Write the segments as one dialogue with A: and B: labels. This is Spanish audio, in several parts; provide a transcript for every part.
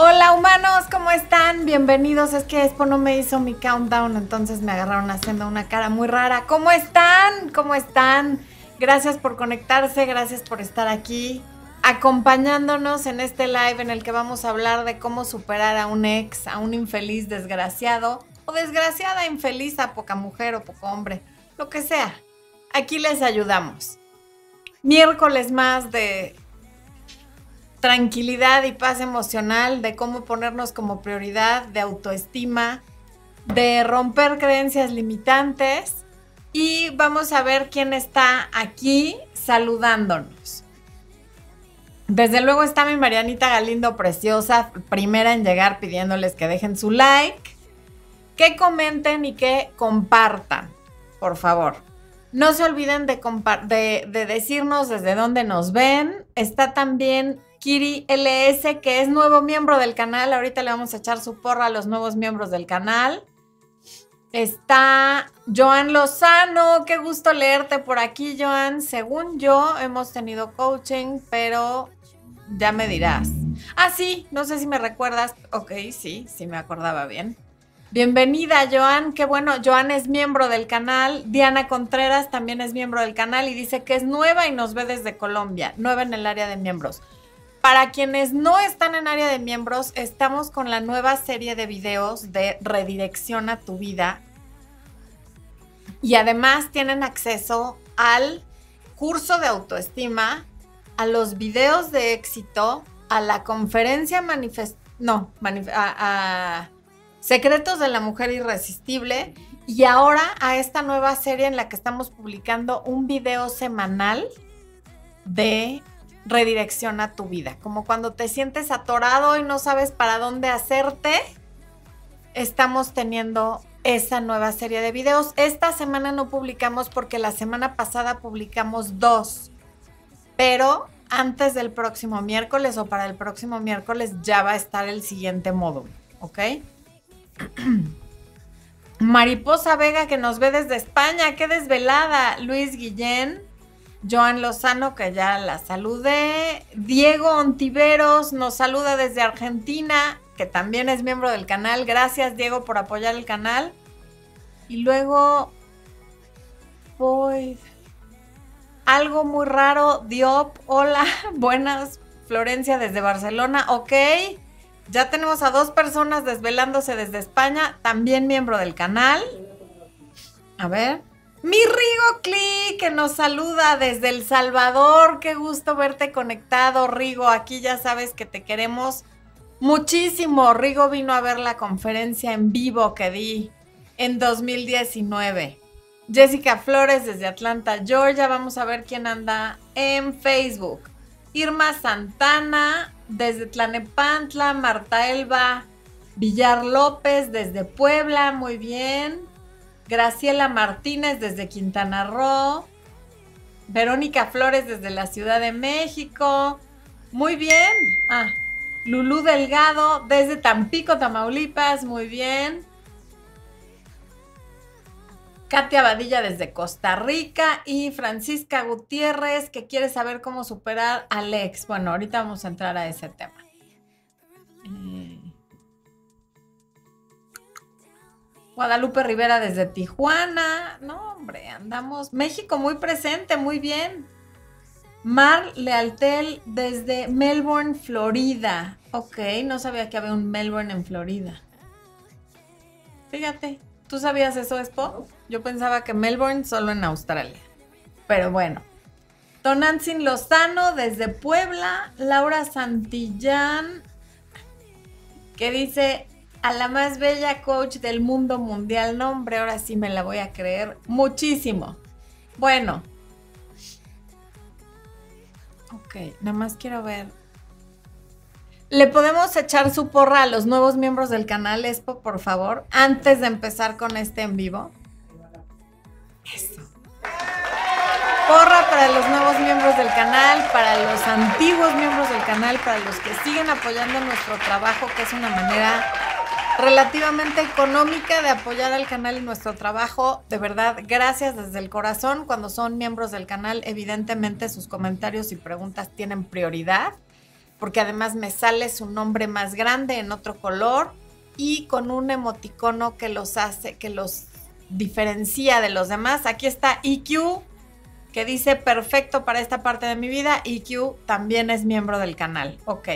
A: Hola humanos, ¿cómo están? Bienvenidos. Es que Expo no me hizo mi countdown, entonces me agarraron haciendo una cara muy rara. ¿Cómo están? ¿Cómo están? Gracias por conectarse, gracias por estar aquí acompañándonos en este live en el que vamos a hablar de cómo superar a un ex, a un infeliz desgraciado o desgraciada infeliz a poca mujer o poco hombre, lo que sea. Aquí les ayudamos. Miércoles más de tranquilidad y paz emocional, de cómo ponernos como prioridad, de autoestima, de romper creencias limitantes y vamos a ver quién está aquí saludándonos. Desde luego está mi Marianita Galindo preciosa, primera en llegar pidiéndoles que dejen su like, que comenten y que compartan, por favor. No se olviden de, de, de decirnos desde dónde nos ven. Está también Kiri LS, que es nuevo miembro del canal. Ahorita le vamos a echar su porra a los nuevos miembros del canal. Está Joan Lozano, qué gusto leerte por aquí, Joan. Según yo, hemos tenido coaching, pero ya me dirás. Ah, sí, no sé si me recuerdas. Ok, sí, sí me acordaba bien. Bienvenida, Joan. Qué bueno, Joan es miembro del canal. Diana Contreras también es miembro del canal y dice que es nueva y nos ve desde Colombia, nueva en el área de miembros. Para quienes no están en área de miembros, estamos con la nueva serie de videos de Redirección a tu vida. Y además tienen acceso al curso de autoestima, a los videos de éxito, a la conferencia manifest no, a Secretos de la Mujer Irresistible y ahora a esta nueva serie en la que estamos publicando un video semanal de redirecciona tu vida. Como cuando te sientes atorado y no sabes para dónde hacerte, estamos teniendo esa nueva serie de videos. Esta semana no publicamos porque la semana pasada publicamos dos, pero antes del próximo miércoles o para el próximo miércoles ya va a estar el siguiente módulo, ¿ok? Mariposa Vega que nos ve desde España, qué desvelada. Luis Guillén, Joan Lozano, que ya la saludé. Diego Ontiveros nos saluda desde Argentina, que también es miembro del canal. Gracias, Diego, por apoyar el canal. Y luego, pues, algo muy raro. Diop, hola, buenas. Florencia desde Barcelona, ok. Ya tenemos a dos personas desvelándose desde España, también miembro del canal. A ver. Mi Rigo Cli, que nos saluda desde El Salvador. Qué gusto verte conectado, Rigo. Aquí ya sabes que te queremos muchísimo. Rigo vino a ver la conferencia en vivo que di en 2019. Jessica Flores desde Atlanta, Georgia. Vamos a ver quién anda en Facebook. Irma Santana desde Tlanepantla. Marta Elba Villar López desde Puebla. Muy bien. Graciela Martínez desde Quintana Roo. Verónica Flores desde la Ciudad de México. Muy bien. Ah, Lulú Delgado desde Tampico, Tamaulipas. Muy bien. Katia Badilla desde Costa Rica y Francisca Gutiérrez que quiere saber cómo superar a Alex. Bueno, ahorita vamos a entrar a ese tema. Eh, Guadalupe Rivera desde Tijuana. No, hombre, andamos. México muy presente, muy bien. Mar Lealtel desde Melbourne, Florida. Ok, no sabía que había un Melbourne en Florida. Fíjate, ¿tú sabías eso, Expo? Yo pensaba que Melbourne solo en Australia. Pero bueno. Tonantzin Lozano desde Puebla. Laura Santillán, que dice, a la más bella coach del mundo mundial. No, hombre, ahora sí me la voy a creer muchísimo. Bueno. Ok, nada más quiero ver. ¿Le podemos echar su porra a los nuevos miembros del canal, Expo, por favor? Antes de empezar con este en vivo. Eso. Porra para los nuevos miembros del canal, para los antiguos miembros del canal, para los que siguen apoyando nuestro trabajo, que es una manera relativamente económica de apoyar al canal y nuestro trabajo. De verdad, gracias desde el corazón. Cuando son miembros del canal, evidentemente sus comentarios y preguntas tienen prioridad. porque además me sale su nombre más grande en otro color y con un emoticono que los hace, que los diferencia de los demás. Aquí está EQ, que dice perfecto para esta parte de mi vida. EQ también es miembro del canal. Ok.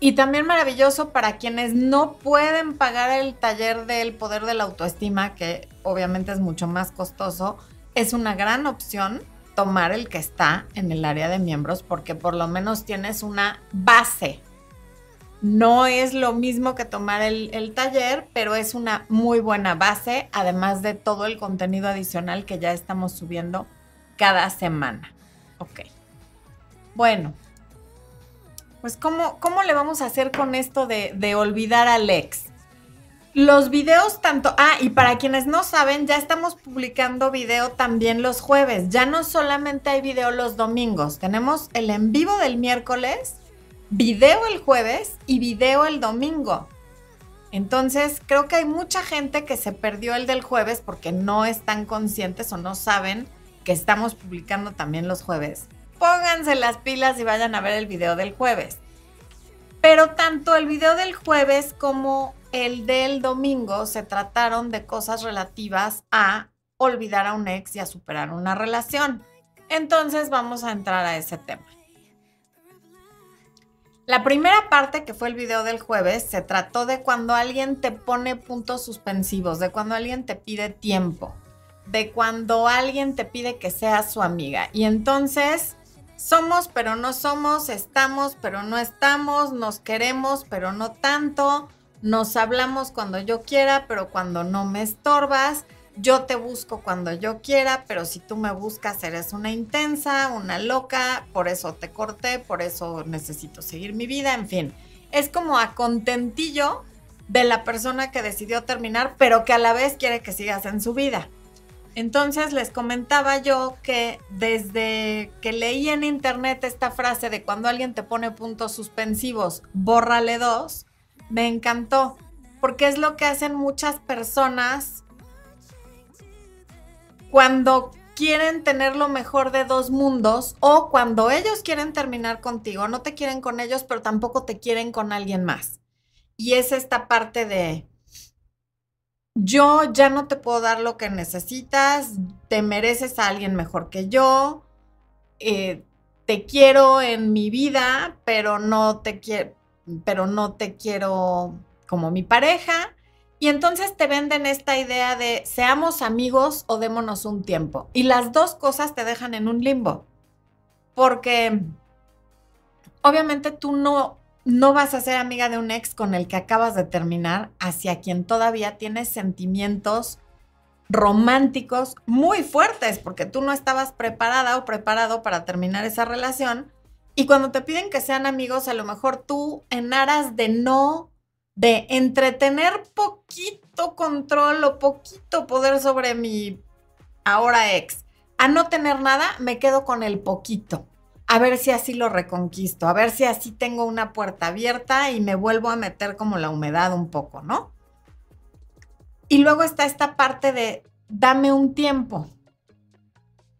A: Y también maravilloso para quienes no pueden pagar el taller del poder de la autoestima, que obviamente es mucho más costoso, es una gran opción tomar el que está en el área de miembros porque por lo menos tienes una base. No es lo mismo que tomar el, taller, pero es una muy buena base, además de todo el contenido adicional que ya estamos subiendo cada semana. Ok. Bueno, pues ¿cómo, cómo le vamos a hacer con esto de, de olvidar al ex? Los videos tanto, ah, y para quienes no saben, ya estamos publicando video también los jueves. Ya no solamente hay video los domingos, tenemos el en vivo del miércoles, video el jueves y video el domingo. Entonces, creo que hay mucha gente que se perdió el del jueves porque no están conscientes o no saben que estamos publicando también los jueves pónganse las pilas y vayan a ver el video del jueves. Pero tanto el video del jueves como el del domingo se trataron de cosas relativas a olvidar a un ex y a superar una relación. Entonces vamos a entrar a ese tema. La primera parte, que fue el video del jueves, se trató de cuando alguien te pone puntos suspensivos, de cuando alguien te pide tiempo, de cuando alguien te pide que seas su amiga. Y entonces somos pero no somos, estamos pero no estamos, nos queremos pero no tanto, nos hablamos cuando yo quiera pero cuando no me estorbas, yo te busco cuando yo quiera, pero si tú me buscas eres una intensa, una loca, por eso te corté, por eso necesito seguir mi vida, en fin. Es como a contentillo de la persona que decidió terminar, pero que a la vez quiere que sigas en su vida. Entonces les comentaba yo que desde que leí en internet esta frase de cuando alguien te pone puntos suspensivos, bórrale dos, me encantó, porque es lo que hacen muchas personas cuando quieren tener lo mejor de dos mundos o cuando ellos quieren terminar contigo, no te quieren con ellos, pero tampoco te quieren con alguien más. Y es esta parte de, yo ya no te puedo dar lo que necesitas, te mereces a alguien mejor que yo, eh, te quiero en mi vida, pero no te quiero, pero no te quiero como mi pareja. Y entonces te venden esta idea de seamos amigos o démonos un tiempo. Y las dos cosas te dejan en un limbo. Porque obviamente tú no no vas a ser amiga de un ex con el que acabas de terminar, hacia quien todavía tienes sentimientos románticos muy fuertes, porque tú no estabas preparada o preparado para terminar esa relación. Y cuando te piden que sean amigos, a lo mejor tú en aras de no, de entretener poquito control o poquito poder sobre mi ahora ex, a no tener nada, me quedo con el poquito a ver si así lo reconquisto, a ver si así tengo una puerta abierta y me vuelvo a meter como la humedad un poco, ¿no? Y luego está esta parte de dame un tiempo.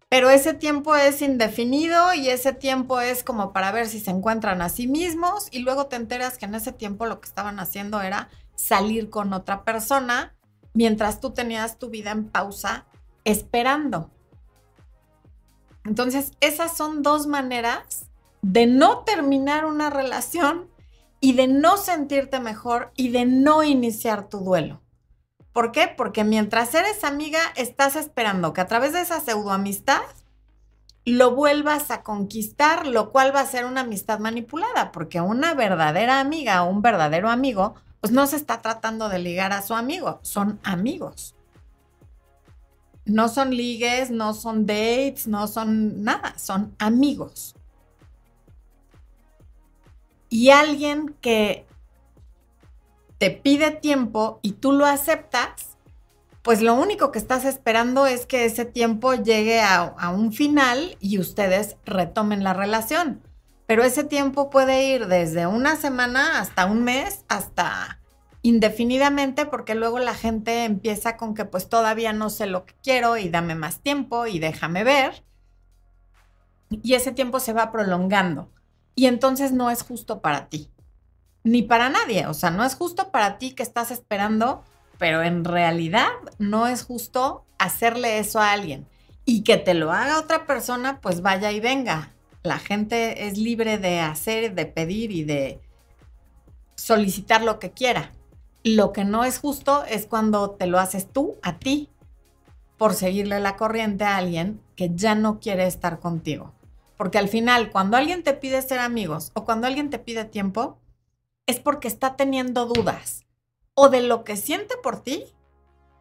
A: Pero ese tiempo es indefinido y ese tiempo es como para ver si se encuentran a sí mismos y luego te enteras que en ese tiempo lo que estaban haciendo era salir con otra persona mientras tú tenías tu vida en pausa esperando. Entonces, esas son dos maneras de no terminar una relación y de no sentirte mejor y de no iniciar tu duelo. ¿Por qué? Porque mientras eres amiga, estás esperando que a través de esa pseudoamistad lo vuelvas a conquistar, lo cual va a ser una amistad manipulada, porque una verdadera amiga o un verdadero amigo, pues no se está tratando de ligar a su amigo, son amigos. No son ligues, no son dates, no son nada, son amigos. Y alguien que te pide tiempo y tú lo aceptas, pues lo único que estás esperando es que ese tiempo llegue a, a, un final y ustedes retomen la relación. Pero ese tiempo puede ir desde una semana hasta un mes, hasta indefinidamente porque luego la gente empieza con que pues todavía no sé lo que quiero y dame más tiempo y déjame ver. Y ese tiempo se va prolongando. y entonces no es justo para ti, ni para nadie. O sea, no es justo para ti que estás esperando, pero en realidad no es justo hacerle eso a alguien. Y que te lo haga otra persona, pues vaya y venga. La gente es libre de hacer, de pedir y de solicitar lo que quiera. Lo que no es justo es cuando te lo haces tú a ti por seguirle la corriente a alguien que ya no quiere estar contigo. Porque al final, cuando alguien te pide ser amigos o cuando alguien te pide tiempo, es porque está teniendo dudas o de lo que siente por ti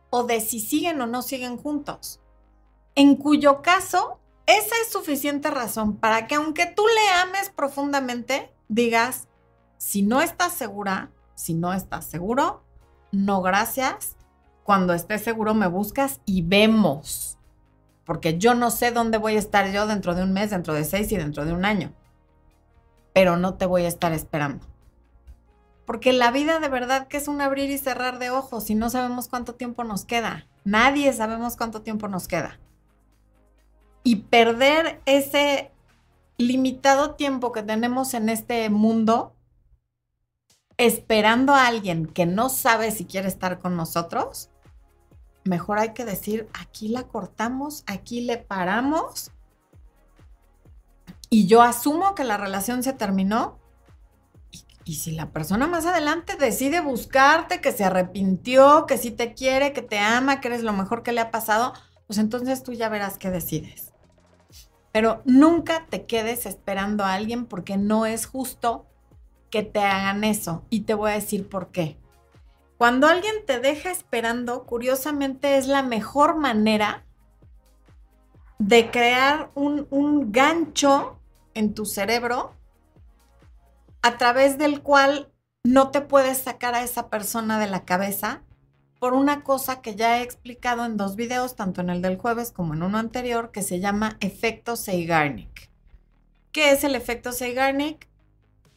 A: o de si siguen o no siguen juntos. En cuyo caso, esa es suficiente razón para que aunque tú le ames profundamente, digas, si no estás segura, si no estás seguro, no gracias. Cuando estés seguro me buscas y vemos. Porque yo no sé dónde voy a estar yo dentro de un mes, dentro de seis y dentro de un año. Pero no te voy a estar esperando. Porque la vida de verdad que es un abrir y cerrar de ojos y no sabemos cuánto tiempo nos queda. Nadie sabemos cuánto tiempo nos queda. Y perder ese limitado tiempo que tenemos en este mundo esperando a alguien que no sabe si quiere estar con nosotros, mejor hay que decir, aquí la cortamos, aquí le paramos y yo asumo que la relación se terminó. Y, si la persona más adelante decide buscarte, que se arrepintió, que sí te quiere, que te ama, que eres lo mejor que le ha pasado, pues entonces tú ya verás qué decides. Pero nunca te quedes esperando a alguien porque no es justo que te hagan eso. Y te voy a decir por qué. Cuando alguien te deja esperando, curiosamente es la mejor manera de crear un, un gancho en tu cerebro a través del cual no te puedes sacar a esa persona de la cabeza por una cosa que ya he explicado en dos videos, tanto en el del jueves como en uno anterior, que se llama efecto Zeigarnik. ¿Qué es el efecto Zeigarnik?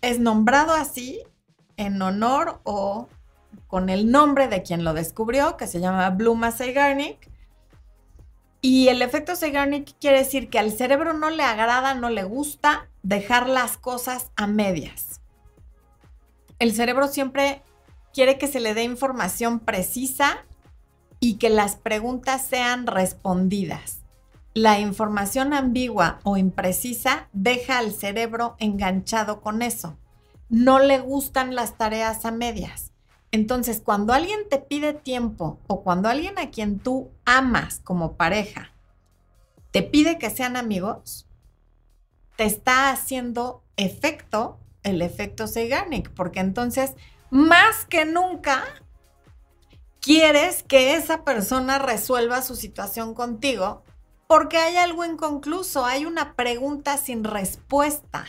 A: Es nombrado así en honor o con el nombre de quien lo descubrió, que se llama Bluma Zeigarnik. Y el efecto Zeigarnik quiere decir que al cerebro no le agrada, no le gusta dejar las cosas a medias. El cerebro siempre quiere que se le dé información precisa y que las preguntas sean respondidas. La información ambigua o imprecisa deja al cerebro enganchado con eso. No le gustan las tareas a medias. Entonces, cuando alguien te pide tiempo o cuando alguien a quien tú amas como pareja te pide que sean amigos, te está haciendo efecto el efecto Zeigarnik, porque entonces, más que nunca, quieres que esa persona resuelva su situación contigo porque hay algo inconcluso, hay una pregunta sin respuesta.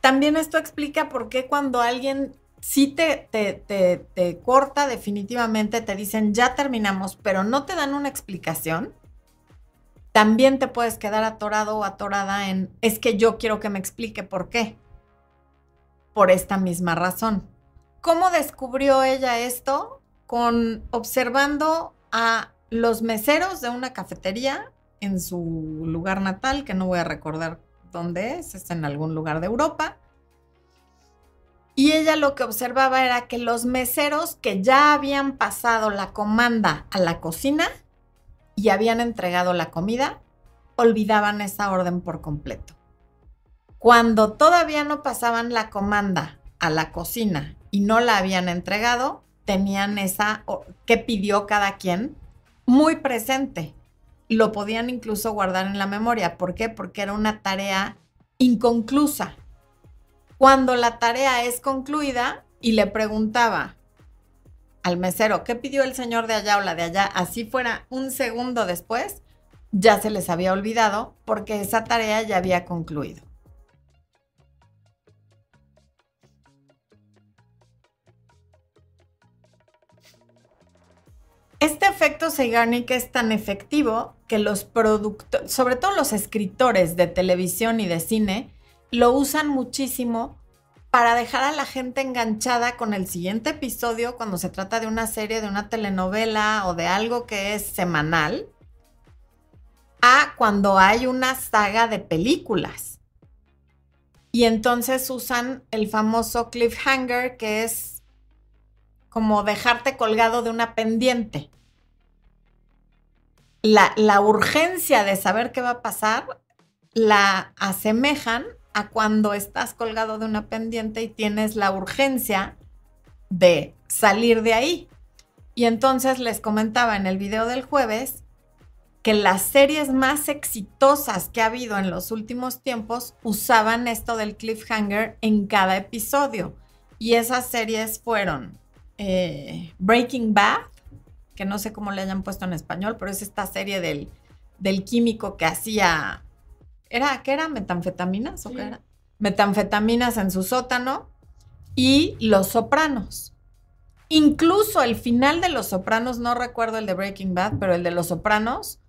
A: También esto explica por qué cuando alguien sí te, te, corta definitivamente, te dicen ya terminamos, pero no te dan una explicación, también te puedes quedar atorado o atorada en es que yo quiero que me explique por qué. Por esta misma razón. ¿Cómo descubrió ella esto? Con observando a los meseros de una cafetería en su lugar natal, que no voy a recordar dónde es, es en algún lugar de Europa. Y ella lo que observaba era que los meseros que ya habían pasado la comanda a la cocina y habían entregado la comida, olvidaban esa orden por completo. Cuando todavía no pasaban la comanda a la cocina y no la habían entregado, tenían esa que pidió cada quien muy presente. Lo podían incluso guardar en la memoria. ¿Por qué? Porque era una tarea inconclusa. Cuando la tarea es concluida y le preguntaba al mesero, ¿qué pidió el señor de allá o la de allá? Así fuera un segundo después, ya se les había olvidado porque esa tarea ya había concluido. Este efecto Zeigarnik es tan efectivo que los productores, sobre todo los escritores de televisión y de cine, lo usan muchísimo para dejar a la gente enganchada con el siguiente episodio cuando se trata de una serie, de una telenovela o de algo que es semanal, a cuando hay una saga de películas. Y entonces usan el famoso cliffhanger, que es como dejarte colgado de una pendiente. La, urgencia de saber qué va a pasar la asemejan a cuando estás colgado de una pendiente y tienes la urgencia de salir de ahí. Y entonces les comentaba en el video del jueves que las series más exitosas que ha habido en los últimos tiempos usaban esto del cliffhanger en cada episodio. Y esas series fueron eh, Breaking Bad, que no sé cómo le hayan puesto en español, pero es esta serie del, del químico que hacía, ¿era qué era? ¿Metanfetaminas o qué era? Metanfetaminas en su sótano y Los Sopranos. Incluso el final de Los Sopranos, no recuerdo el de Breaking Bad, pero el de Los Sopranos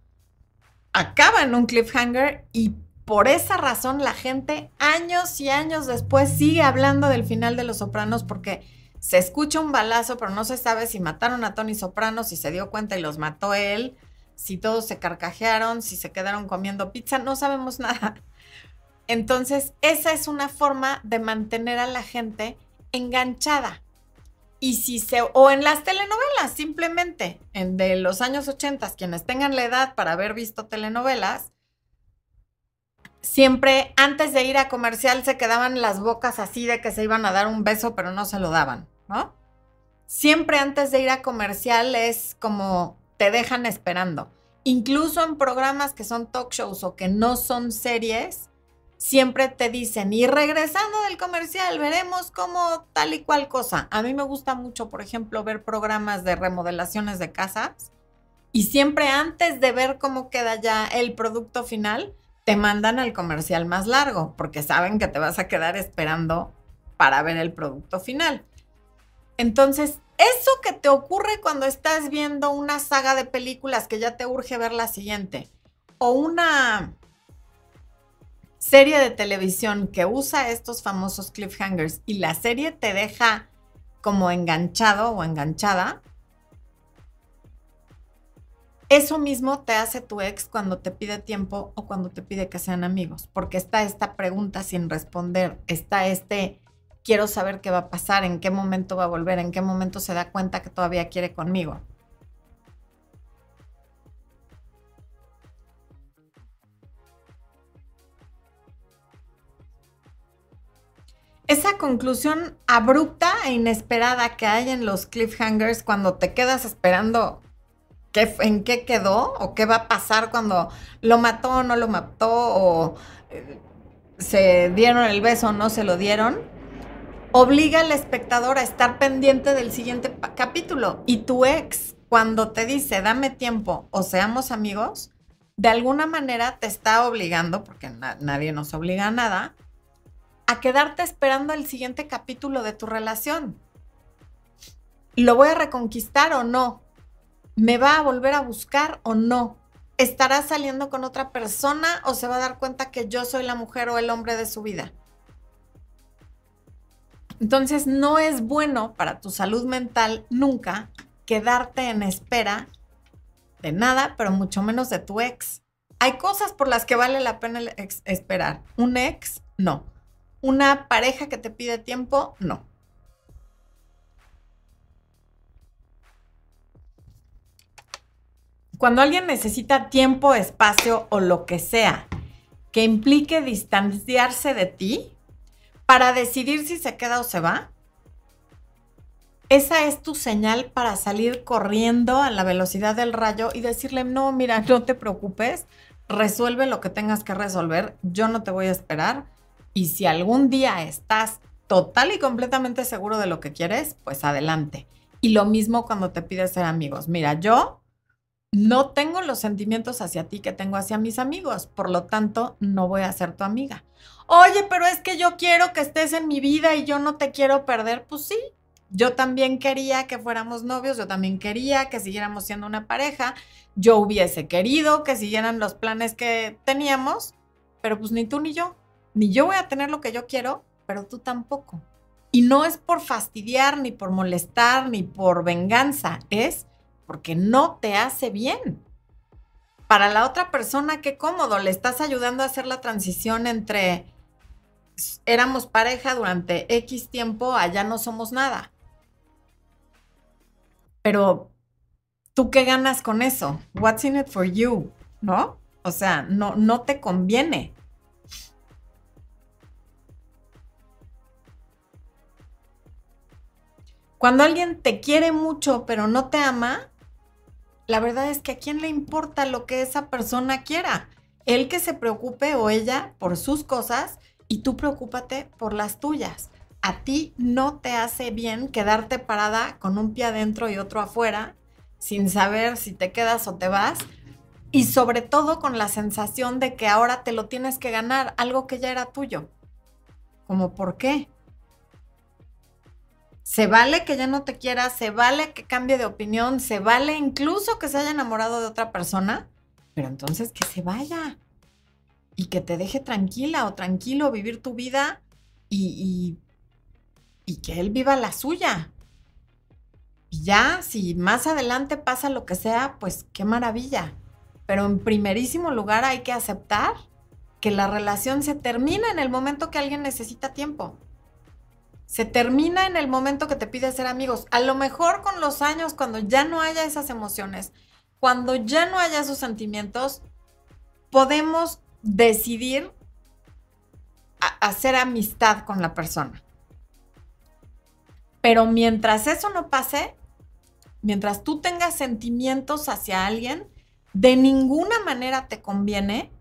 A: acaba en un cliffhanger y por esa razón la gente años y años después sigue hablando del final de Los Sopranos porque se escucha un balazo, pero no se sabe si mataron a Tony Soprano, si se dio cuenta y los mató él, si todos se carcajearon, si se quedaron comiendo pizza, no sabemos nada. Entonces, esa es una forma de mantener a la gente enganchada. Y si se, o en las telenovelas, simplemente, en de los años 80, quienes tengan la edad para haber visto telenovelas, siempre antes de ir a comercial se quedaban las bocas así de que se iban a dar un beso, pero no se lo daban, ¿no? Siempre antes de ir a comercial es como te dejan esperando. Incluso en programas que son talk shows o que no son series, siempre te dicen, y regresando del comercial, veremos cómo tal y cual cosa. A mí me gusta mucho, por ejemplo, ver programas de remodelaciones de casas y siempre antes de ver cómo queda ya el producto final, te mandan al comercial más largo, porque saben que te vas a quedar esperando para ver el producto final. Entonces, eso que te ocurre cuando estás viendo una saga de películas que ya te urge ver la siguiente, o una serie de televisión que usa estos famosos cliffhangers y la serie te deja como enganchado o enganchada, eso mismo te hace tu ex cuando te pide tiempo o cuando te pide que sean amigos, porque está esta pregunta sin responder, está este quiero saber qué va a pasar, en qué momento va a volver, en qué momento se da cuenta que todavía quiere conmigo. esa conclusión abrupta e inesperada que hay en los cliffhangers cuando te quedas esperando qué, en qué quedó o qué va a pasar cuando lo mató o no lo mató o eh, se dieron el beso o no se lo dieron, obliga al espectador a estar pendiente del siguiente capítulo. Y tu ex, cuando te dice dame tiempo o seamos amigos, de alguna manera te está obligando, porque nadie nos obliga a nada, a quedarte esperando el siguiente capítulo de tu relación. ¿Lo voy a reconquistar o no? ¿Me va a volver a buscar o no? ¿Estará saliendo con otra persona o se va a dar cuenta que yo soy la mujer o el hombre de su vida? Entonces no es bueno para tu salud mental nunca quedarte en espera de nada, pero mucho menos de tu ex. Hay cosas por las que vale la pena esperar. Un ex, no una pareja que te pide tiempo, no. Cuando alguien necesita tiempo, espacio o lo que sea que implique distanciarse de ti para decidir si se queda o se va, esa es tu señal para salir corriendo a la velocidad del rayo y decirle, no, mira, no te preocupes, resuelve lo que tengas que resolver, yo no te voy a esperar, y si algún día estás total y completamente seguro de lo que quieres, pues adelante. Y lo mismo cuando te pides ser amigos. Mira, yo no tengo los sentimientos hacia ti que tengo hacia mis amigos, por lo tanto, no voy a ser tu amiga. Oye, pero es que yo quiero que estés en mi vida y yo no te quiero perder. Pues sí, yo también quería que fuéramos novios, yo también quería que siguiéramos siendo una pareja, yo hubiese querido que siguieran los planes que teníamos, pero pues ni tú ni yo ni yo voy a tener lo que yo quiero, pero tú tampoco. Y no es por fastidiar, ni por molestar, ni por venganza, es porque no te hace bien. para la otra persona, qué cómodo, le estás ayudando a hacer la transición entre éramos pareja durante X tiempo, allá no somos nada. Pero, ¿tú qué ganas con eso? What's in it for you? ¿No? O sea, no, no te conviene. Cuando alguien te quiere mucho pero no te ama, la verdad es que a quién le importa lo que esa persona quiera. Él que se preocupe o ella por sus cosas y tú preocúpate por las tuyas. A ti no te hace bien quedarte parada con un pie adentro y otro afuera, sin saber si te quedas o te vas, y sobre todo con la sensación de que ahora te lo tienes que ganar, algo que ya era tuyo. ¿Cómo por qué? Se vale que ya no te quiera, se vale que cambie de opinión, se vale incluso que se haya enamorado de otra persona, pero entonces que se vaya y que te deje tranquila o tranquilo vivir tu vida y, y, que él viva la suya. Y ya, si más adelante pasa lo que sea, pues qué maravilla. Pero en primerísimo lugar hay que aceptar que la relación se termina en el momento que alguien necesita tiempo. Se termina en el momento que te pide ser amigos. A lo mejor con los años, cuando ya no haya esas emociones, cuando ya no haya esos sentimientos, podemos decidir hacer amistad con la persona. Pero mientras eso no pase, mientras tú tengas sentimientos hacia alguien, de ninguna manera te conviene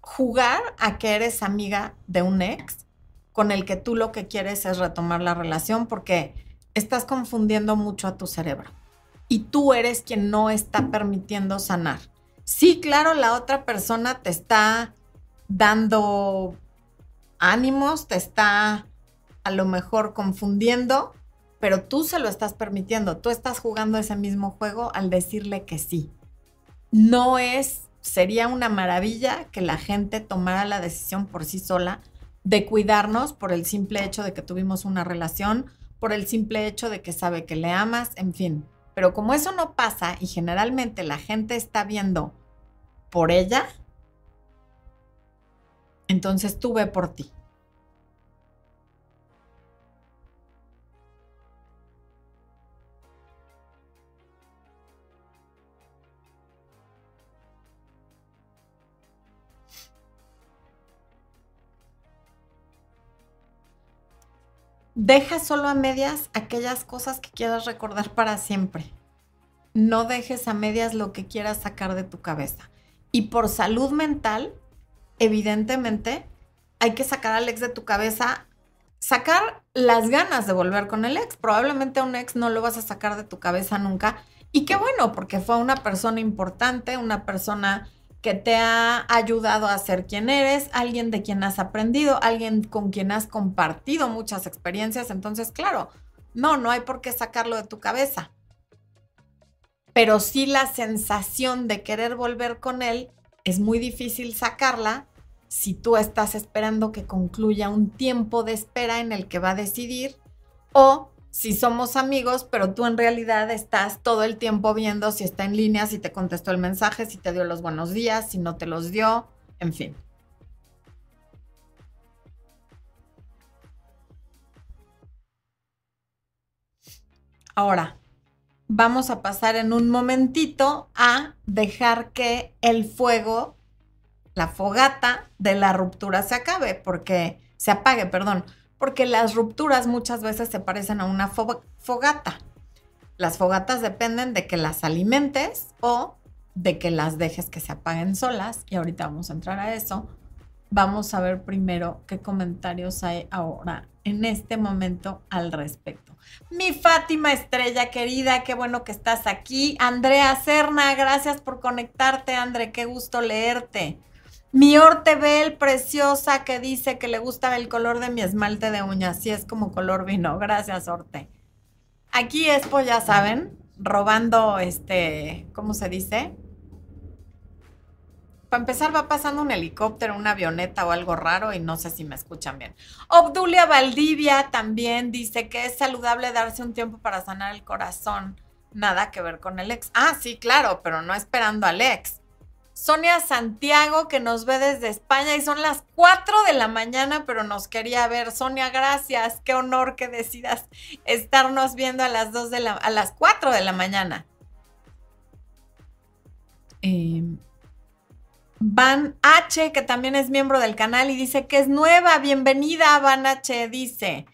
A: jugar a que eres amiga de un ex con el que tú lo que quieres es retomar la relación porque estás confundiendo mucho a tu cerebro y tú eres quien no está permitiendo sanar. Sí, claro, la otra persona te está dando ánimos, te está a lo mejor confundiendo, pero tú se lo estás permitiendo, tú estás jugando ese mismo juego al decirle que sí. No es, sería una maravilla que la gente tomara la decisión por sí sola de cuidarnos por el simple hecho de que tuvimos una relación, por el simple hecho de que sabe que le amas, en fin. Pero como eso no pasa y generalmente la gente está viendo por ella, entonces tú ve por ti. Deja solo a medias aquellas cosas que quieras recordar para siempre. No dejes a medias lo que quieras sacar de tu cabeza. Y por salud mental, evidentemente, hay que sacar al ex de tu cabeza, sacar las ganas de volver con el ex. Probablemente a un ex no lo vas a sacar de tu cabeza nunca. Y qué bueno, porque fue una persona importante, una persona que te ha ayudado a ser quien eres, alguien de quien has aprendido, alguien con quien has compartido muchas experiencias. Entonces, claro, no, no hay por qué sacarlo de tu cabeza pero sí la sensación de querer volver con él es muy difícil sacarla si tú estás esperando que concluya un tiempo de espera en el que va a decidir o si somos amigos, pero tú en realidad estás todo el tiempo viendo si está en línea, si te contestó el mensaje, si te dio los buenos días, si no te los dio, en fin. Ahora, vamos a pasar en un momentito a dejar que el fuego, la fogata de la ruptura se acabe, porque se apague, perdón, porque las rupturas muchas veces se parecen a una fogata. Las fogatas dependen de que las alimentes o de que las dejes que se apaguen solas, y ahorita vamos a entrar a eso. Vamos a ver primero qué comentarios hay ahora en este momento al respecto. Mi Fátima Estrella querida, qué bueno que estás aquí. Andrea Cerna, gracias por conectarte, André, qué gusto leerte. Mi Ortebel preciosa que dice que le gusta el color de mi esmalte de uñas, si es como color vino. Gracias, Orte. Aquí es, pues ya saben, robando este, ¿cómo se dice? para empezar va pasando un helicóptero, una avioneta o algo raro y no sé si me escuchan bien. Obdulia Valdivia también dice que es saludable darse un tiempo para sanar el corazón. nada que ver con el ex. Ah, sí, claro, pero no esperando al ex. Sonia Santiago, que nos ve desde España y son las 4 de la mañana, pero nos quería ver. Sonia, gracias. Qué honor que decidas estarnos viendo a las 2 de la, a las 4 de la mañana. Em, Van H, que también es miembro del canal y dice que es nueva. Bienvenida, Van H, dice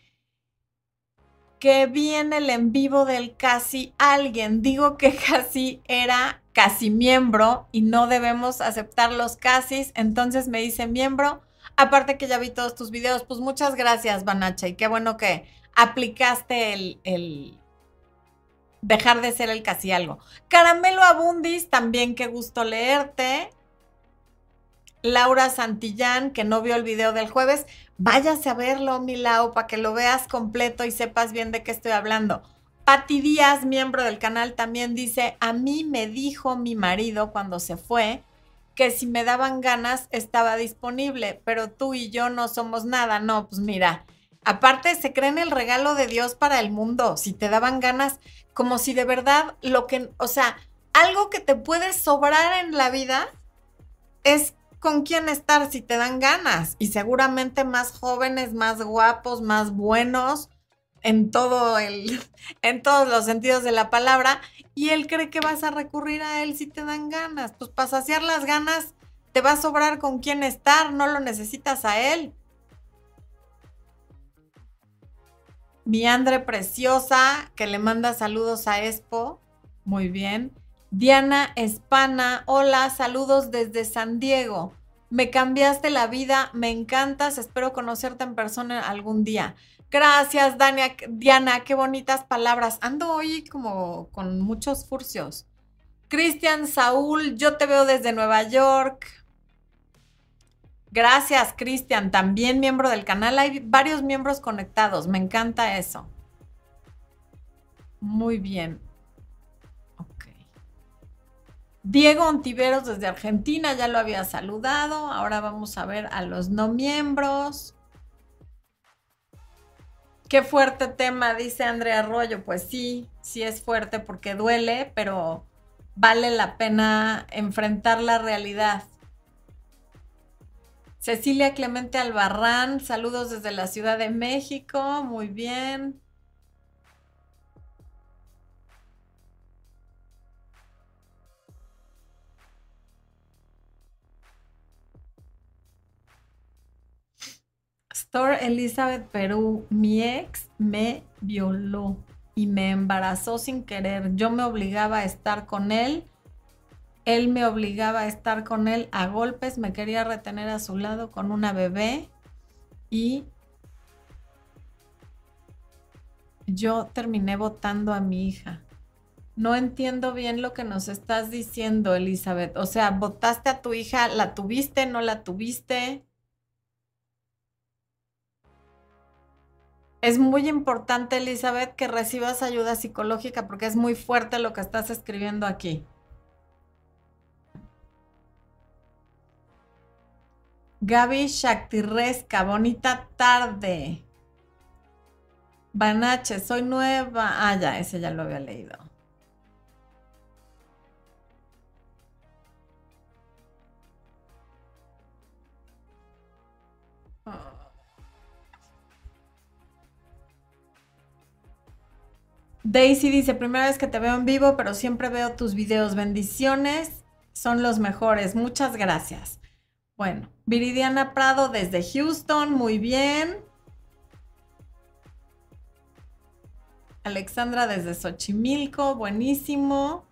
A: que viene el en vivo del casi alguien. Digo que casi era casi miembro y no debemos aceptar los casi. Entonces me dice miembro. Aparte que ya vi todos tus videos, pues muchas gracias, Banacha. Y qué bueno que aplicaste el, el dejar de ser el casi algo. Caramelo Abundis, también qué gusto leerte. Laura Santillán, que no vio el video del jueves, váyase a verlo, Milau, para que lo veas completo y sepas bien de qué estoy hablando. Pati Díaz, miembro del canal, también dice, a mí me dijo mi marido cuando se fue que si me daban ganas estaba disponible, pero tú y yo no somos nada. No, pues mira, aparte se creen el regalo de Dios para el mundo, si te daban ganas, como si de verdad lo que, o sea, algo que te puede sobrar en la vida es con quién estar si te dan ganas y seguramente más jóvenes, más guapos, más buenos en todo el en todos los sentidos de la palabra y él cree que vas a recurrir a él si te dan ganas. Pues para saciar las ganas te va a sobrar con quién estar, no lo necesitas a él. Mi Andre preciosa que le manda saludos a Expo. Muy bien. Diana Espana, hola, saludos desde San Diego. Me cambiaste la vida, me encantas, espero conocerte en persona algún día. Gracias, Dania, Diana, qué bonitas palabras. Ando hoy como con muchos furcios. Cristian Saúl, yo te veo desde Nueva York. Gracias, Cristian, también miembro del canal. Hay varios miembros conectados, me encanta eso. Muy bien. Diego Ontiveros desde Argentina, ya lo había saludado. Ahora vamos a ver a los no miembros. Qué fuerte tema, dice Andrea Arroyo. Pues sí, sí es fuerte porque duele, pero vale la pena enfrentar la realidad. Cecilia Clemente Albarrán, saludos desde la Ciudad de México, muy bien. Elizabeth Perú, mi ex me violó y me embarazó sin querer. Yo me obligaba a estar con él. Él me obligaba a estar con él a golpes, me quería retener a su lado con una bebé y yo terminé votando a mi hija. No entiendo bien lo que nos estás diciendo, Elizabeth. O sea, votaste a tu hija, ¿la tuviste, no la tuviste? Es muy importante, Elizabeth, que recibas ayuda psicológica porque es muy fuerte lo que estás escribiendo aquí. Gaby Shaktiresca, bonita tarde. Banache, soy nueva. Ah, ya, ese ya lo había leído. Daisy dice, primera vez que te veo en vivo, pero siempre veo tus videos. Bendiciones, son los mejores. Muchas gracias. Bueno, Viridiana Prado desde Houston, muy bien. Alexandra desde Xochimilco, buenísimo.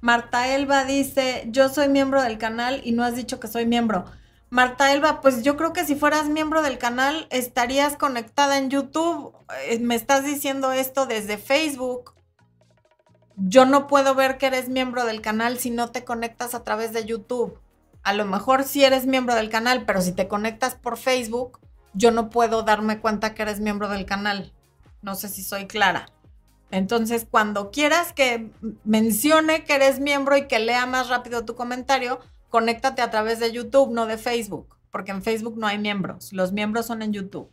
A: Marta Elba dice, yo soy miembro del canal y no has dicho que soy miembro. Marta Elba, pues yo creo que si fueras miembro del canal estarías conectada en YouTube. Eh, me estás diciendo esto desde Facebook. Yo no puedo ver que eres miembro del canal si no te conectas a través de YouTube. A lo mejor sí eres miembro del canal, pero si te conectas por Facebook, yo no puedo darme cuenta que eres miembro del canal. No sé si soy clara. Entonces, cuando quieras que mencione que eres miembro y que lea más rápido tu comentario, conéctate a través de YouTube, no de Facebook, porque en Facebook no hay miembros, los miembros son en YouTube.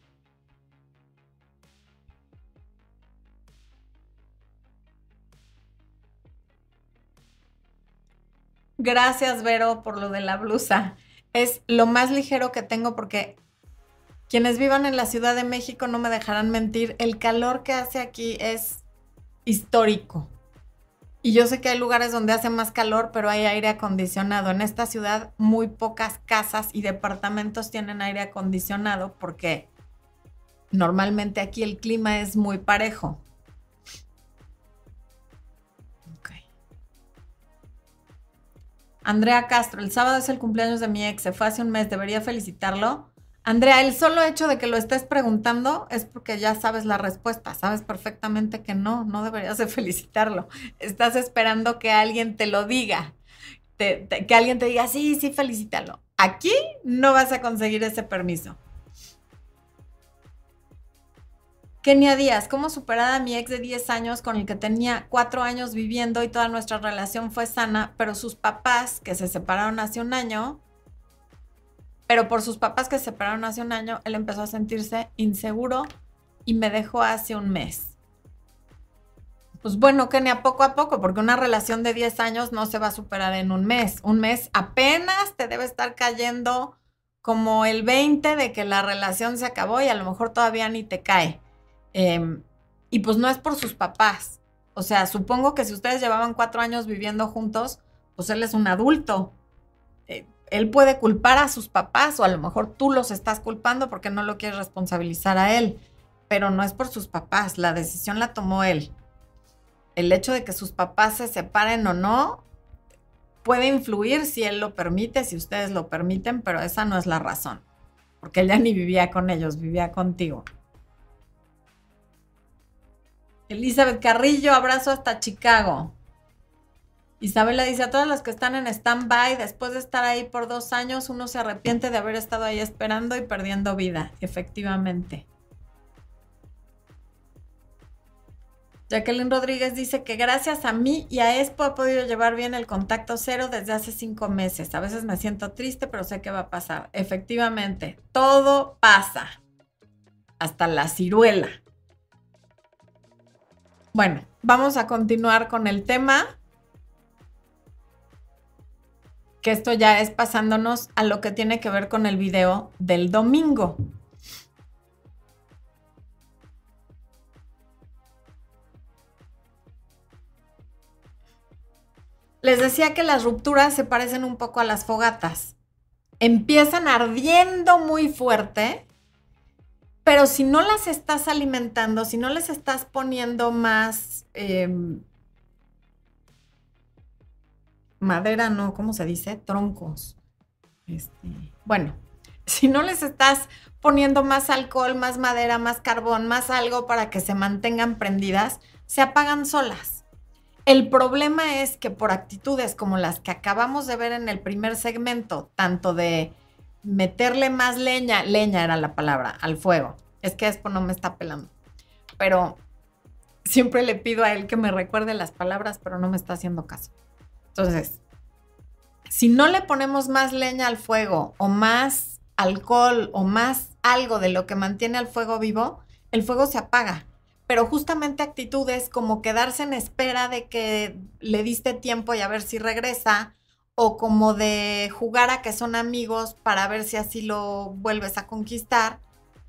A: Gracias, Vero, por lo de la blusa. Es lo más ligero que tengo porque quienes vivan en la Ciudad de México no me dejarán mentir. El calor que hace aquí es histórico. Y yo sé que hay lugares donde hace más calor, pero hay aire acondicionado. En esta ciudad muy pocas casas y departamentos tienen aire acondicionado porque normalmente aquí el clima es muy parejo. Andrea Castro, el sábado es el cumpleaños de mi ex, se fue hace un mes, debería felicitarlo. Andrea, el solo hecho de que lo estés preguntando es porque ya sabes la respuesta, sabes perfectamente que no, no deberías de felicitarlo. Estás esperando que alguien te lo diga, que alguien te diga, sí, sí, felicítalo. Aquí no vas a conseguir ese permiso. Kenia Díaz, ¿cómo superar a mi ex de 10 años con el que tenía 4 años viviendo y toda nuestra relación fue sana, pero sus papás, que se separaron hace un año, pero por sus papás que se separaron hace un año, él empezó a sentirse inseguro y me dejó hace un mes. Pues bueno, Kenia, poco a poco, porque una relación de 10 años no se va a superar en un mes. Un mes apenas te debe estar cayendo como el 20 de que la relación se acabó y a lo mejor todavía ni te cae. Em, y pues no es por sus papás. O sea, supongo que si ustedes llevaban cuatro años viviendo juntos, pues él es un adulto. Él puede culpar a sus papás o a lo mejor tú los estás culpando porque no lo quieres responsabilizar a él. Pero no es por sus papás, la decisión la tomó él. El hecho de que sus papás se separen o no puede influir si él lo permite, si ustedes lo permiten, pero esa no es la razón. Porque él ya ni vivía con ellos, vivía contigo. Elizabeth Carrillo, abrazo hasta Chicago. Isabela dice, a todas las que están en stand-by, después de estar ahí por dos años, uno se arrepiente de haber estado ahí esperando y perdiendo vida, efectivamente. Jacqueline Rodríguez dice que gracias a mí y a Expo he podido llevar bien el contacto cero desde hace cinco meses. A veces me siento triste, pero sé que va a pasar. Efectivamente, todo pasa. Hasta la ciruela. Bueno, vamos a continuar con el tema. Que esto ya es pasándonos a lo que tiene que ver con el video del domingo. Les decía que las rupturas se parecen un poco a las fogatas. Empiezan ardiendo muy fuerte pero si no las estás alimentando, si no les estás poniendo más em, madera, no, ¿cómo se dice? Troncos. Este, bueno, si no les estás poniendo más alcohol, más madera, más carbón, más algo para que se mantengan prendidas, se apagan solas. El problema es que por actitudes como las que acabamos de ver en el primer segmento, tanto de meterle más leña, leña era la palabra, al fuego. Es que Expo no me está pelando. Pero siempre le pido a él que me recuerde las palabras, pero no me está haciendo caso. Entonces, si no le ponemos más leña al fuego o más alcohol o más algo de lo que mantiene al fuego vivo, el fuego se apaga. Pero justamente actitudes como quedarse en espera de que le diste tiempo y a ver si regresa, o como de jugar a que son amigos para ver si así lo vuelves a conquistar,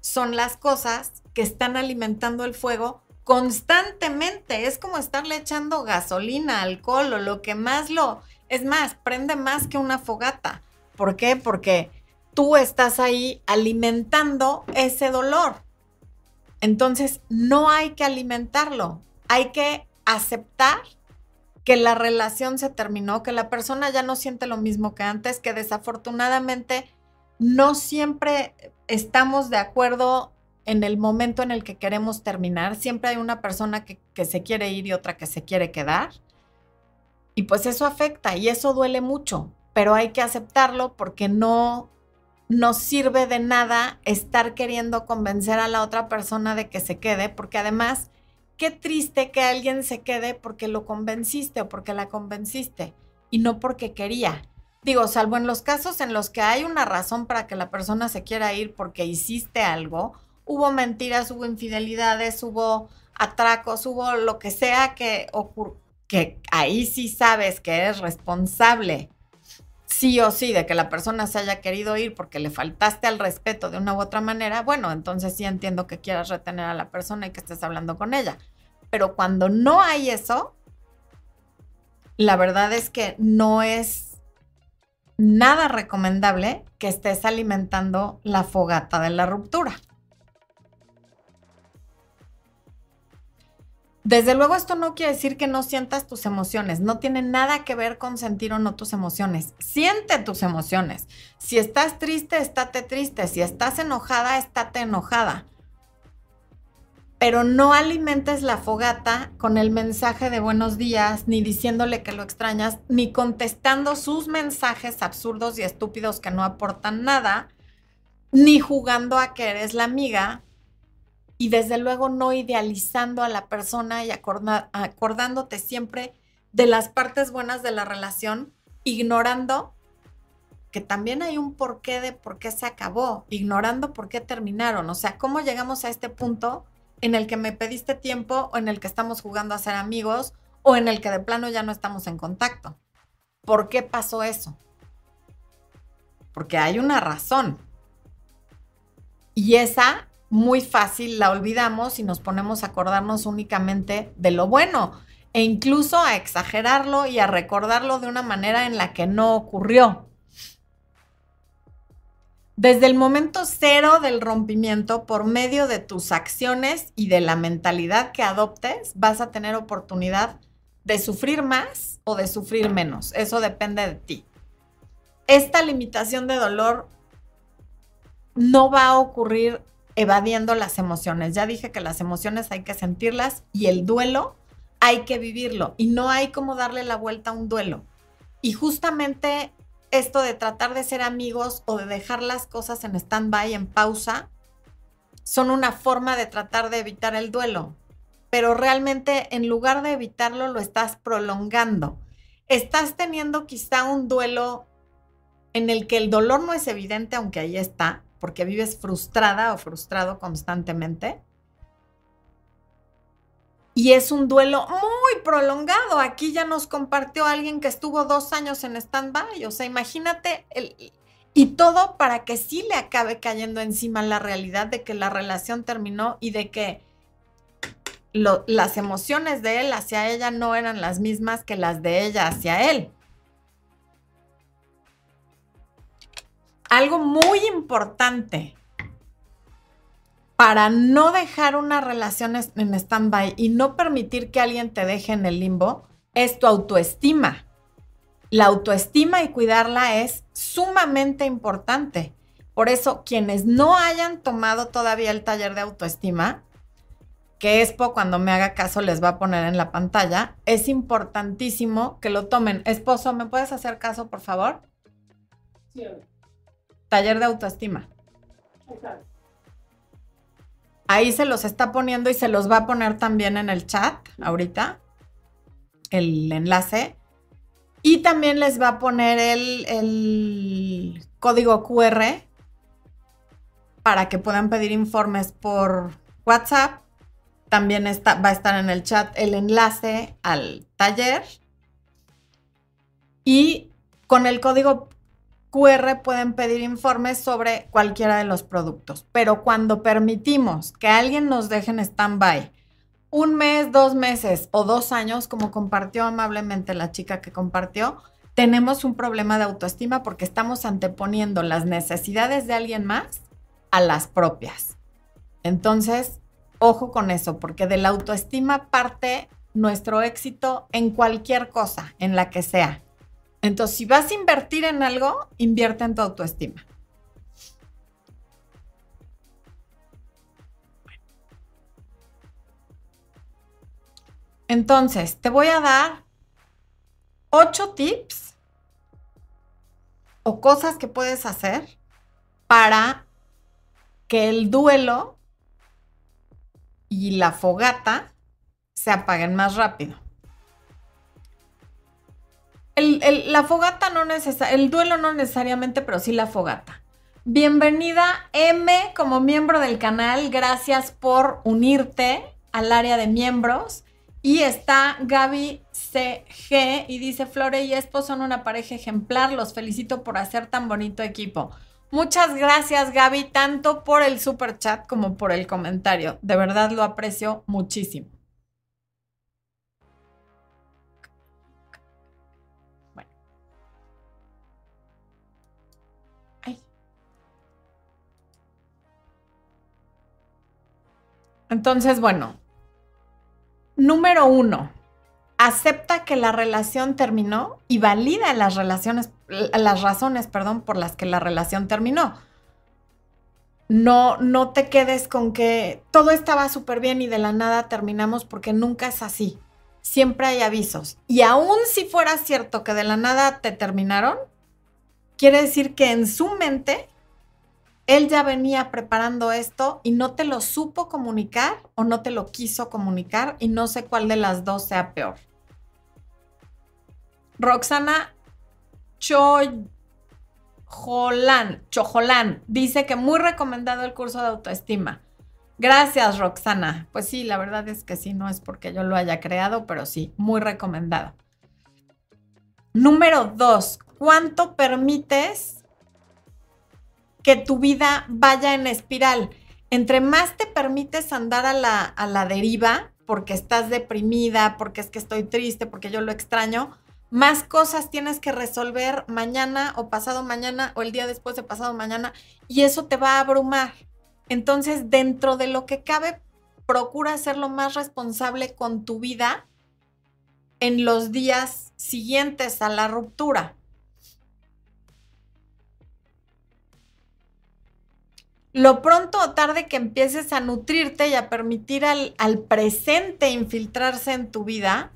A: son las cosas que están alimentando el fuego constantemente. Es como estarle echando gasolina, alcohol o lo que más lo... Es más, prende más que una fogata. ¿Por qué? Porque tú estás ahí alimentando ese dolor. Entonces, no hay que alimentarlo. Hay que aceptar que la relación se terminó, que la persona ya no siente lo mismo que antes, que desafortunadamente no siempre estamos de acuerdo en el momento en el que queremos terminar. Siempre hay una persona que, se quiere ir y otra que se quiere quedar. Y pues eso afecta y eso duele mucho, pero hay que aceptarlo porque no nos sirve de nada estar queriendo convencer a la otra persona de que se quede, porque además qué triste que alguien se quede porque lo convenciste o porque la convenciste y no porque quería. Digo, salvo en los casos en los que hay una razón para que la persona se quiera ir porque hiciste algo, hubo mentiras, hubo infidelidades, hubo atracos, hubo lo que sea que que ahí sí sabes que eres responsable sí o sí de que la persona se haya querido ir porque le faltaste al respeto de una u otra manera, bueno, entonces sí entiendo que quieras retener a la persona y que estés hablando con ella. Pero cuando no hay eso, la verdad es que no es nada recomendable que estés alimentando la fogata de la ruptura. Desde luego esto no quiere decir que no sientas tus emociones, no tiene nada que ver con sentir o no tus emociones. Siente tus emociones. Si estás triste, estate triste. Si estás enojada, estate enojada. Pero no alimentes la fogata con el mensaje de buenos días, ni diciéndole que lo extrañas, ni contestando sus mensajes absurdos y estúpidos que no aportan nada, ni jugando a que eres la amiga y desde luego no idealizando a la persona y acordándote siempre de las partes buenas de la relación, ignorando que también hay un porqué de por qué se acabó, ignorando por qué terminaron. O sea, ¿cómo llegamos a este punto en el que me pediste tiempo o en el que estamos jugando a ser amigos o en el que de plano ya no estamos en contacto? ¿Por qué pasó eso? Porque hay una razón. Y esa muy fácil la olvidamos y nos ponemos a acordarnos únicamente de lo bueno e incluso a exagerarlo y a recordarlo de una manera en la que no ocurrió. Desde el momento cero del rompimiento, por medio de tus acciones y de la mentalidad que adoptes, vas a tener oportunidad de sufrir más o de sufrir menos. Eso depende de ti. Esta limitación de dolor no va a ocurrir evadiendo las emociones. Ya dije que las emociones hay que sentirlas y el duelo hay que vivirlo y no hay como darle la vuelta a un duelo. Y justamente esto de tratar de ser amigos o de dejar las cosas en stand-by, en pausa, son una forma de tratar de evitar el duelo. Pero realmente en lugar de evitarlo, lo estás prolongando. Estás teniendo quizá un duelo en el que el dolor no es evidente, aunque ahí está, porque vives frustrada o frustrado constantemente. Y es un duelo muy prolongado. Aquí ya nos compartió alguien que estuvo dos años en stand-by. O sea, imagínate el, y todo para que sí le acabe cayendo encima la realidad de que la relación terminó y de que las emociones de él hacia ella no eran las mismas que las de ella hacia él. Algo muy importante para no dejar una relación en stand-by y no permitir que alguien te deje en el limbo es tu autoestima. La autoestima y cuidarla es sumamente importante. Por eso, quienes no hayan tomado todavía el taller de autoestima, que Expo cuando me haga caso les va a poner en la pantalla, es importantísimo que lo tomen. Esposo, ¿me puedes hacer caso, por favor? Sí. Taller de autoestima. Ahí se los está poniendo y se los va a poner también en el chat ahorita, el enlace. Y también les va a poner el, código QR para que puedan pedir informes por WhatsApp. También está, va a estar en el chat el enlace al taller. Y con el código QR pueden pedir informes sobre cualquiera de los productos, pero cuando permitimos que alguien nos deje en stand-by un mes, dos meses o dos años, como compartió amablemente la chica que compartió, tenemos un problema de autoestima porque estamos anteponiendo las necesidades de alguien más a las propias. Entonces, ojo con eso, porque de la autoestima parte nuestro éxito en cualquier cosa, en la que sea. Entonces, si vas a invertir en algo, invierte en tu autoestima. Entonces, te voy a dar ocho tips o cosas que puedes hacer para que el duelo y la fogata se apaguen más rápido la fogata no necesariamente, el duelo no necesariamente, pero sí la fogata. Bienvenida M como miembro del canal, gracias por unirte al área de miembros Y está Gaby CG y dice, Flore y Espo son una pareja ejemplar, los felicito por hacer tan bonito equipo. Muchas gracias Gaby, tanto por el super chat como por el comentario. De verdad lo aprecio muchísimo. Entonces, bueno, número uno, acepta que la relación terminó y valida las relaciones, las razones, perdón, por las que la relación terminó. No, no te quedes con que todo estaba súper bien y de la nada terminamos porque nunca es así. Siempre hay avisos. Y aún si fuera cierto que de la nada te terminaron, quiere decir que en su mente él ya venía preparando esto y no te lo supo comunicar o no te lo quiso comunicar y no sé cuál de las dos sea peor. Roxana Chojolán, Chojolán dice que muy recomendado el curso de autoestima. Gracias, Roxana. Pues sí, la verdad es que sí, no es porque yo lo haya creado, pero sí, muy recomendado. Número dos, ¿cuánto permites que tu vida vaya en espiral? Entre más te permites andar a la, a la deriva, porque estás deprimida, porque es que estoy triste, porque yo lo extraño, más cosas tienes que resolver mañana o pasado mañana o el día después de pasado mañana y eso te va a abrumar. Entonces, dentro de lo que cabe, procura ser lo más responsable con tu vida en los días siguientes a la ruptura. Lo pronto o tarde que empieces a nutrirte y a permitir al, presente infiltrarse en tu vida,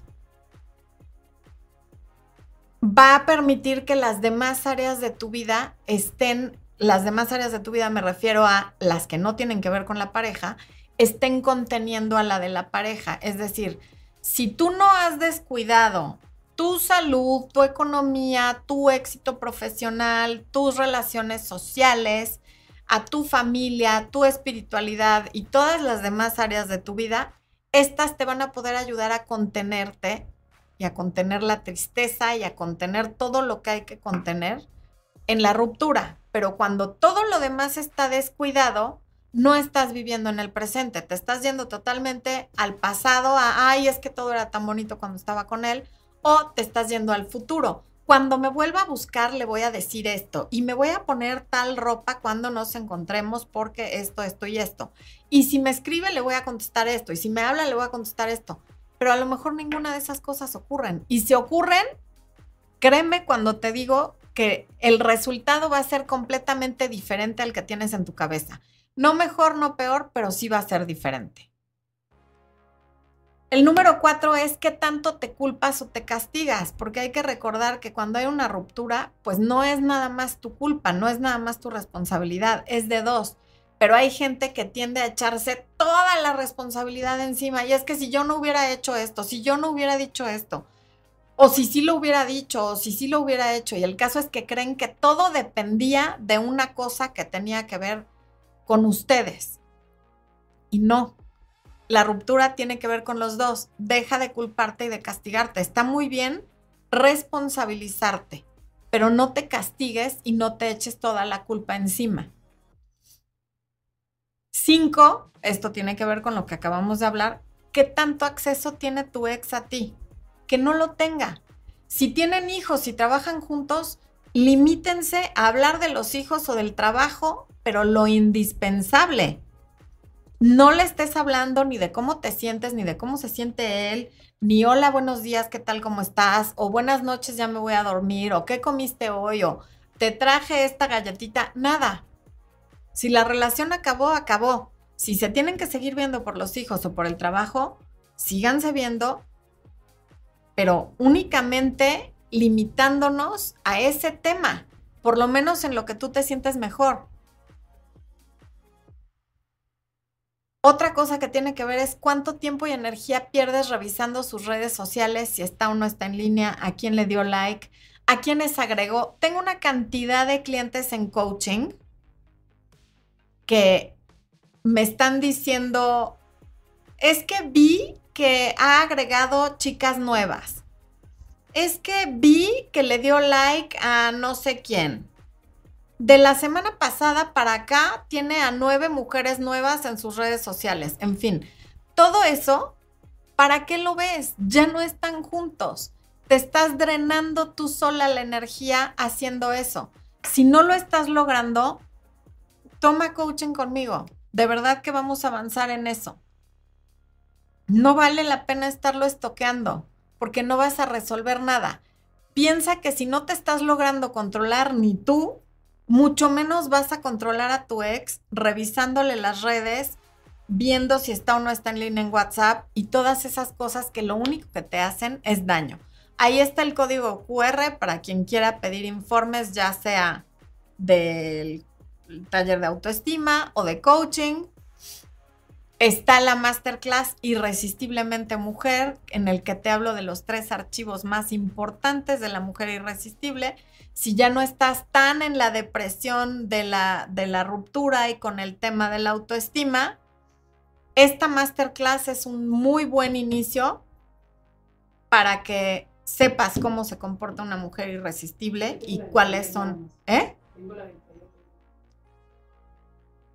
A: va a permitir que las demás áreas de tu vida estén, las demás áreas de tu vida me refiero a las que no tienen que ver con la pareja, estén conteniendo a la de la pareja. Es decir, si tú no has descuidado tu salud, tu economía, tu éxito profesional, tus relaciones sociales, a tu familia, tu espiritualidad y todas las demás áreas de tu vida, estas te van a poder ayudar a contenerte y a contener la tristeza y a contener todo lo que hay que contener en la ruptura. Pero cuando todo lo demás está descuidado, no estás viviendo en el presente, te estás yendo totalmente al pasado, a, ay, es que todo era tan bonito cuando estaba con él, o te estás yendo al futuro. Cuando me vuelva a buscar, le voy a decir esto y me voy a poner tal ropa cuando nos encontremos porque esto, esto y esto. Y si me escribe, le voy a contestar esto. Y si me habla, le voy a contestar esto pero a lo mejor ninguna de esas cosas ocurren. Y si ocurren, créeme cuando te digo que el resultado va a ser completamente diferente al que tienes en tu cabeza. No mejor, no peor, pero sí va a ser diferente. El número cuatro es qué tanto te culpas o te castigas, porque hay que recordar que cuando hay una ruptura, pues no es nada más tu culpa, no es nada más tu responsabilidad, es de dos pero hay gente que tiende a echarse toda la responsabilidad encima. Y es que si yo no hubiera hecho esto, si yo no hubiera dicho esto, o si sí lo hubiera dicho, o si sí lo hubiera hecho. Y el caso es que creen que todo dependía de una cosa que tenía que ver con ustedes. Y no, la ruptura tiene que ver con los dos. Deja de culparte y de castigarte. Está muy bien responsabilizarte, pero no te castigues y no te eches toda la culpa encima. Cinco, esto tiene que ver con lo que acabamos de hablar, ¿qué tanto acceso tiene tu ex a ti? Que no lo tenga. Si tienen hijos y trabajan juntos, limítense a hablar de los hijos o del trabajo, pero lo indispensable. No le estés hablando ni de cómo te sientes, ni de cómo se siente él, ni hola, buenos días, ¿qué tal, cómo estás? O buenas noches, ya me voy a dormir, o qué comiste hoy, o te traje esta galletita, nada. Si la relación acabó, acabó. Si se tienen que seguir viendo por los hijos o por el trabajo, síganse viendo, pero únicamente limitándonos a ese tema, por lo menos en lo que tú te sientes mejor. Otra cosa que tiene que ver es cuánto tiempo y energía pierdes revisando sus redes sociales, si está o no está en línea, a quién le dio like, a quiénes agregó. Tengo una cantidad de clientes en coaching que me están diciendo, es que vi que ha agregado chicas nuevas. Es que vi que le dio like a no sé quién. De la semana pasada para acá tiene a nueve mujeres nuevas en sus redes sociales. En fin, todo eso, ¿para qué lo ves? Ya no están juntos. Te estás drenando tú sola la energía haciendo eso. Si no lo estás logrando, toma coaching conmigo. De verdad que vamos a avanzar en eso. No vale la pena estarlo estoqueando porque no vas a resolver nada. Piensa que si no te estás logrando controlar ni tú, mucho menos vas a controlar a tu ex revisándole las redes, viendo si está o no está en línea en WhatsApp y todas esas cosas que lo único que te hacen es daño. Ahí está el código QR para quien quiera pedir informes, ya sea del taller de autoestima o de coaching. Está la masterclass Irresistiblemente Mujer, en el que te hablo de los tres archivos más importantes de la mujer irresistible. Si ya no estás tan en la depresión de la, de la ruptura y con el tema de la autoestima, esta masterclass es un muy buen inicio para que sepas cómo se comporta una mujer irresistible y cuáles son. ¿Eh?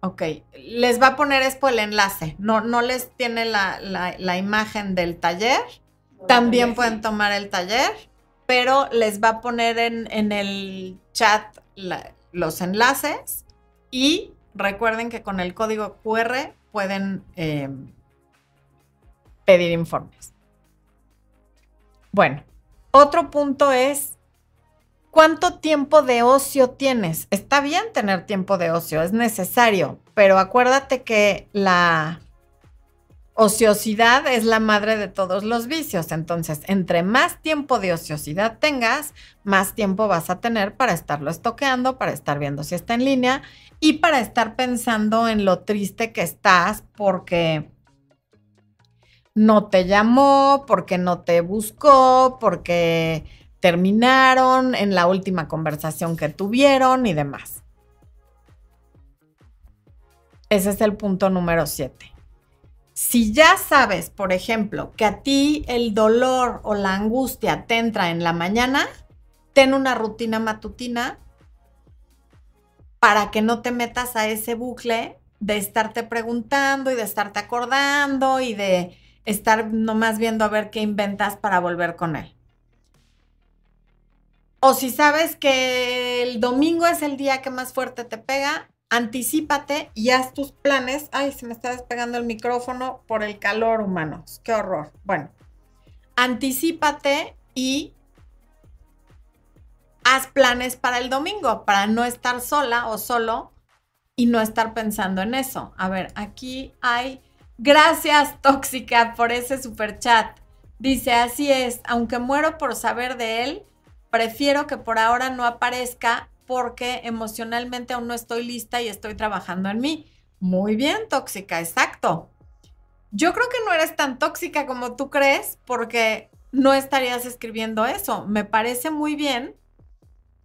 A: Ok, les va a poner esto el enlace, no, no les tiene la, imagen del taller, también pueden tomar el taller, pero les va a poner en, el chat los enlaces y recuerden que con el código QR pueden em, pedir informes. Bueno, otro punto es ¿Cuánto tiempo de ocio tienes? Está bien tener tiempo de ocio, es necesario, pero acuérdate que la ociosidad es la madre de todos los vicios. Entonces, entre más tiempo de ociosidad tengas, más tiempo vas a tener para estarlo estoqueando, para estar viendo si está en línea y para estar pensando en lo triste que estás porque no te llamó, porque no te buscó, porque terminaron, en la última conversación que tuvieron y demás. Ese es el punto número 7. Si ya sabes, por ejemplo, que a ti el dolor o la angustia te entra en la mañana, ten una rutina matutina para que no te metas a ese bucle de estarte preguntando y de estarte acordando y de estar nomás viendo a ver qué inventas para volver con él. O si sabes que el domingo es el día que más fuerte te pega, anticípate y haz tus planes. Ay, se me está despegando el micrófono por el calor, humanos. Qué horror. Bueno, anticípate y haz planes para el domingo, para no estar sola o solo y no estar pensando en eso. A ver, aquí hay. Gracias, Tóxica, por ese super chat. Dice, así es, aunque muero por saber de él, prefiero que por ahora no aparezca porque emocionalmente aún no estoy lista y estoy trabajando en mí. Muy bien, tóxica, exacto. Yo creo que no eres tan tóxica como tú crees porque no estarías escribiendo eso. Me parece muy bien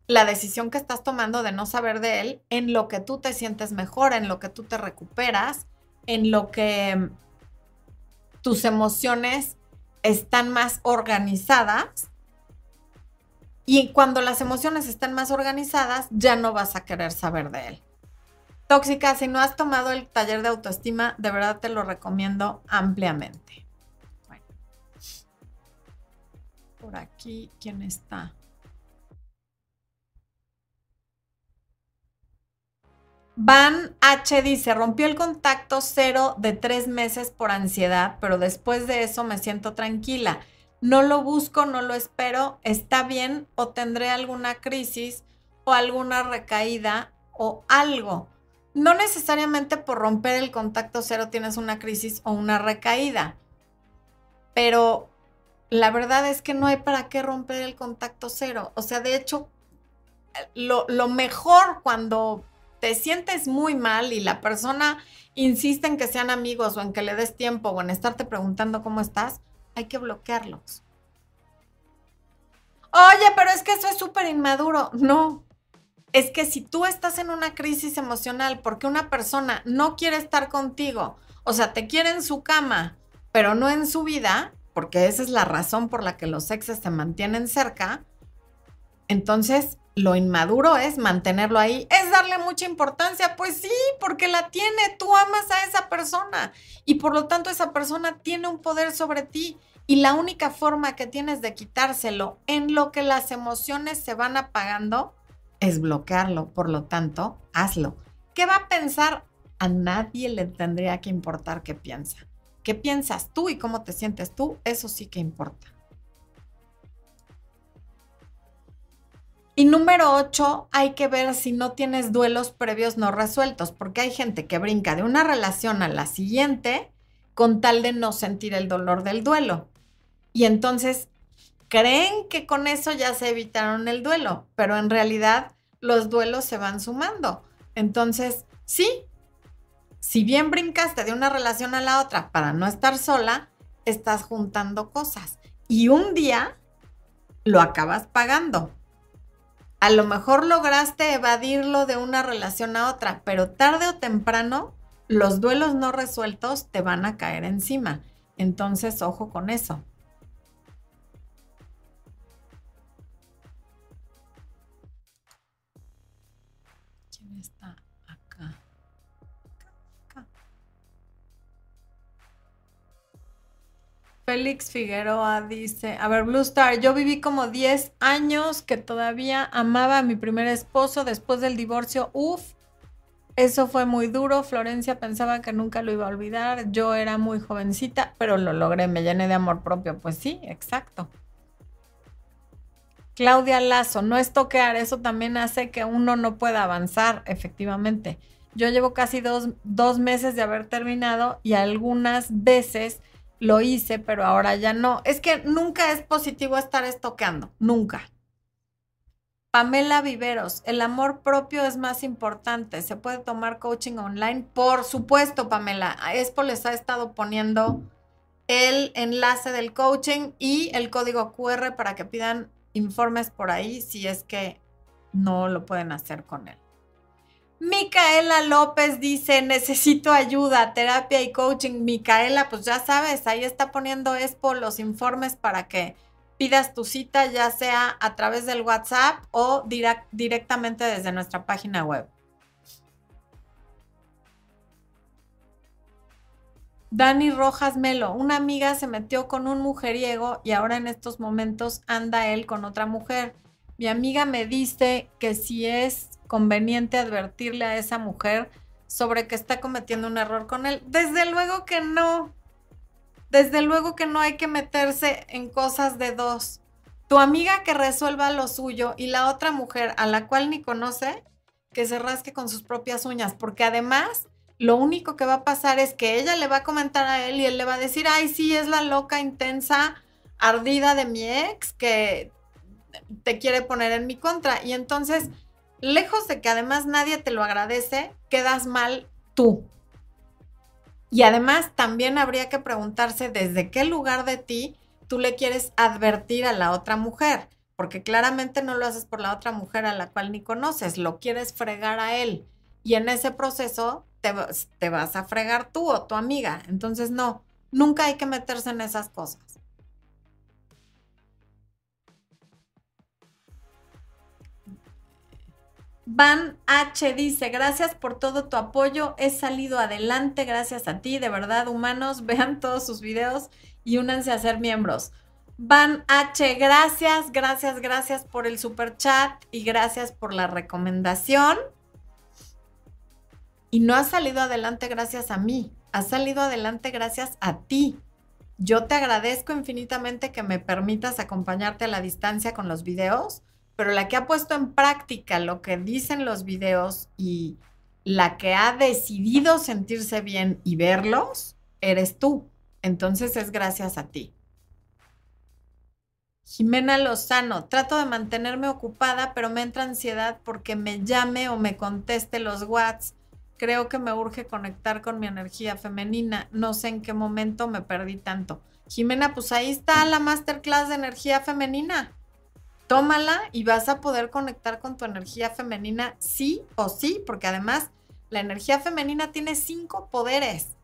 A: la decisión que estás tomando de no saber de él en lo que tú te sientes mejor, en lo que tú te recuperas, en lo que tus emociones están más organizadas y cuando las emociones estén más organizadas, ya no vas a querer saber de él. Tóxica, si no has tomado el taller de autoestima, de verdad te lo recomiendo ampliamente. Bueno. Por aquí, ¿quién está? Van H dice, rompió el contacto cero de tres meses por ansiedad, pero después de eso me siento tranquila no lo busco, no lo espero, está bien o tendré alguna crisis o alguna recaída o algo. No necesariamente por romper el contacto cero tienes una crisis o una recaída, pero la verdad es que no hay para qué romper el contacto cero. O sea, de hecho, lo, lo mejor cuando te sientes muy mal y la persona insiste en que sean amigos o en que le des tiempo o en estarte preguntando cómo estás, hay que bloquearlos. Oye, pero es que eso es súper inmaduro. No, es que si tú estás en una crisis emocional porque una persona no quiere estar contigo, o sea, te quiere en su cama pero no en su vida, porque esa es la razón por la que los exes se mantienen cerca, entonces lo inmaduro es mantenerlo ahí, es darle mucha importancia, pues sí, porque la tiene, tú amas a esa persona y por lo tanto esa persona tiene un poder sobre ti y la única forma que tienes de quitárselo en lo que las emociones se van apagando es bloquearlo, por lo tanto, hazlo. ¿Qué va a pensar? A nadie le tendría que importar qué piensa. ¿Qué piensas tú y cómo te sientes tú? Eso sí que importa. Y número 8, hay que ver si no tienes duelos previos no resueltos, porque hay gente que brinca de una relación a la siguiente con tal de no sentir el dolor del duelo. Y entonces creen que con eso ya se evitaron el duelo, pero en realidad los duelos se van sumando. Entonces, sí, si bien brincaste de una relación a la otra para no estar sola, estás juntando cosas y un día lo acabas pagando a lo mejor lograste evadirlo de una relación a otra, pero tarde o temprano los duelos no resueltos te van a caer encima. Entonces, ojo con eso. Félix Figueroa dice, a ver, Blue Star, yo viví como 10 años que todavía amaba a mi primer esposo después del divorcio. Uf, eso fue muy duro. Florencia pensaba que nunca lo iba a olvidar. Yo era muy jovencita, pero lo logré, me llené de amor propio. Pues sí, exacto. Claudia Lazo, no es toquear, eso también hace que uno no pueda avanzar, efectivamente. Yo llevo casi dos, dos meses de haber terminado y algunas veces lo hice, pero ahora ya no. Es que nunca es positivo estar estoqueando, nunca. Pamela Viveros, el amor propio es más importante. ¿Se puede tomar coaching online? Por supuesto, Pamela. Expo les ha estado poniendo el enlace del coaching y el código QR para que pidan informes por ahí si es que no lo pueden hacer con él. Micaela López dice, necesito ayuda, terapia y coaching. Micaela, pues ya sabes, ahí está poniendo Expo los informes para que pidas tu cita, ya sea a través del WhatsApp o directamente desde nuestra página web. Dani Rojas Melo, una amiga se metió con un mujeriego y ahora en estos momentos anda él con otra mujer. Mi amiga me dice que si es conveniente advertirle a esa mujer sobre que está cometiendo un error con él? Desde luego que no. Desde luego que no hay que meterse en cosas de dos. Tu amiga que resuelva lo suyo y la otra mujer a la cual ni conoce, que se rasque con sus propias uñas, porque además lo único que va a pasar es que ella le va a comentar a él y él le va a decir, ay, sí, es la loca, intensa, ardida de mi ex que te quiere poner en mi contra. Y entonces lejos de que además nadie te lo agradece, quedas mal tú. Y además también habría que preguntarse desde qué lugar de ti tú le quieres advertir a la otra mujer, porque claramente no lo haces por la otra mujer a la cual ni conoces, lo quieres fregar a él. Y en ese proceso te, te vas a fregar tú o tu amiga. Entonces no, nunca hay que meterse en esas cosas. Van H dice, gracias por todo tu apoyo, he salido adelante gracias a ti, de verdad, humanos, vean todos sus videos y únanse a ser miembros. Van H, gracias, gracias, gracias por el super chat y gracias por la recomendación. Y no ha salido adelante gracias a mí, ha salido adelante gracias a ti. Yo te agradezco infinitamente que me permitas acompañarte a la distancia con los videos pero la que ha puesto en práctica lo que dicen los videos y la que ha decidido sentirse bien y verlos, eres tú. Entonces es gracias a ti. Jimena Lozano, trato de mantenerme ocupada, pero me entra ansiedad porque me llame o me conteste los WhatsApp. Creo que me urge conectar con mi energía femenina. No sé en qué momento me perdí tanto. Jimena, pues ahí está la masterclass de energía femenina tómala y vas a poder conectar con tu energía femenina sí o sí, porque además la energía femenina tiene cinco poderes.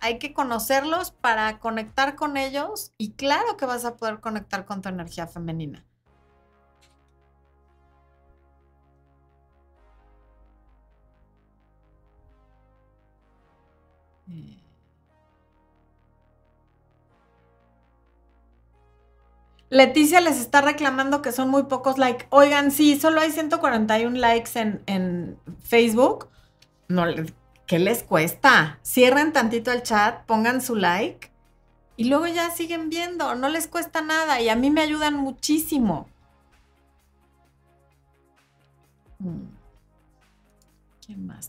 A: hay que conocerlos para conectar con ellos y claro que vas a poder conectar con tu energía femenina. Eh. Leticia les está reclamando que son muy pocos likes. Oigan, sí, solo hay 141 likes en, en Facebook. No, ¿qué les cuesta? Cierren tantito el chat, pongan su like y luego ya siguen viendo. No les cuesta nada y a mí me ayudan muchísimo. Mm. ¿Quién más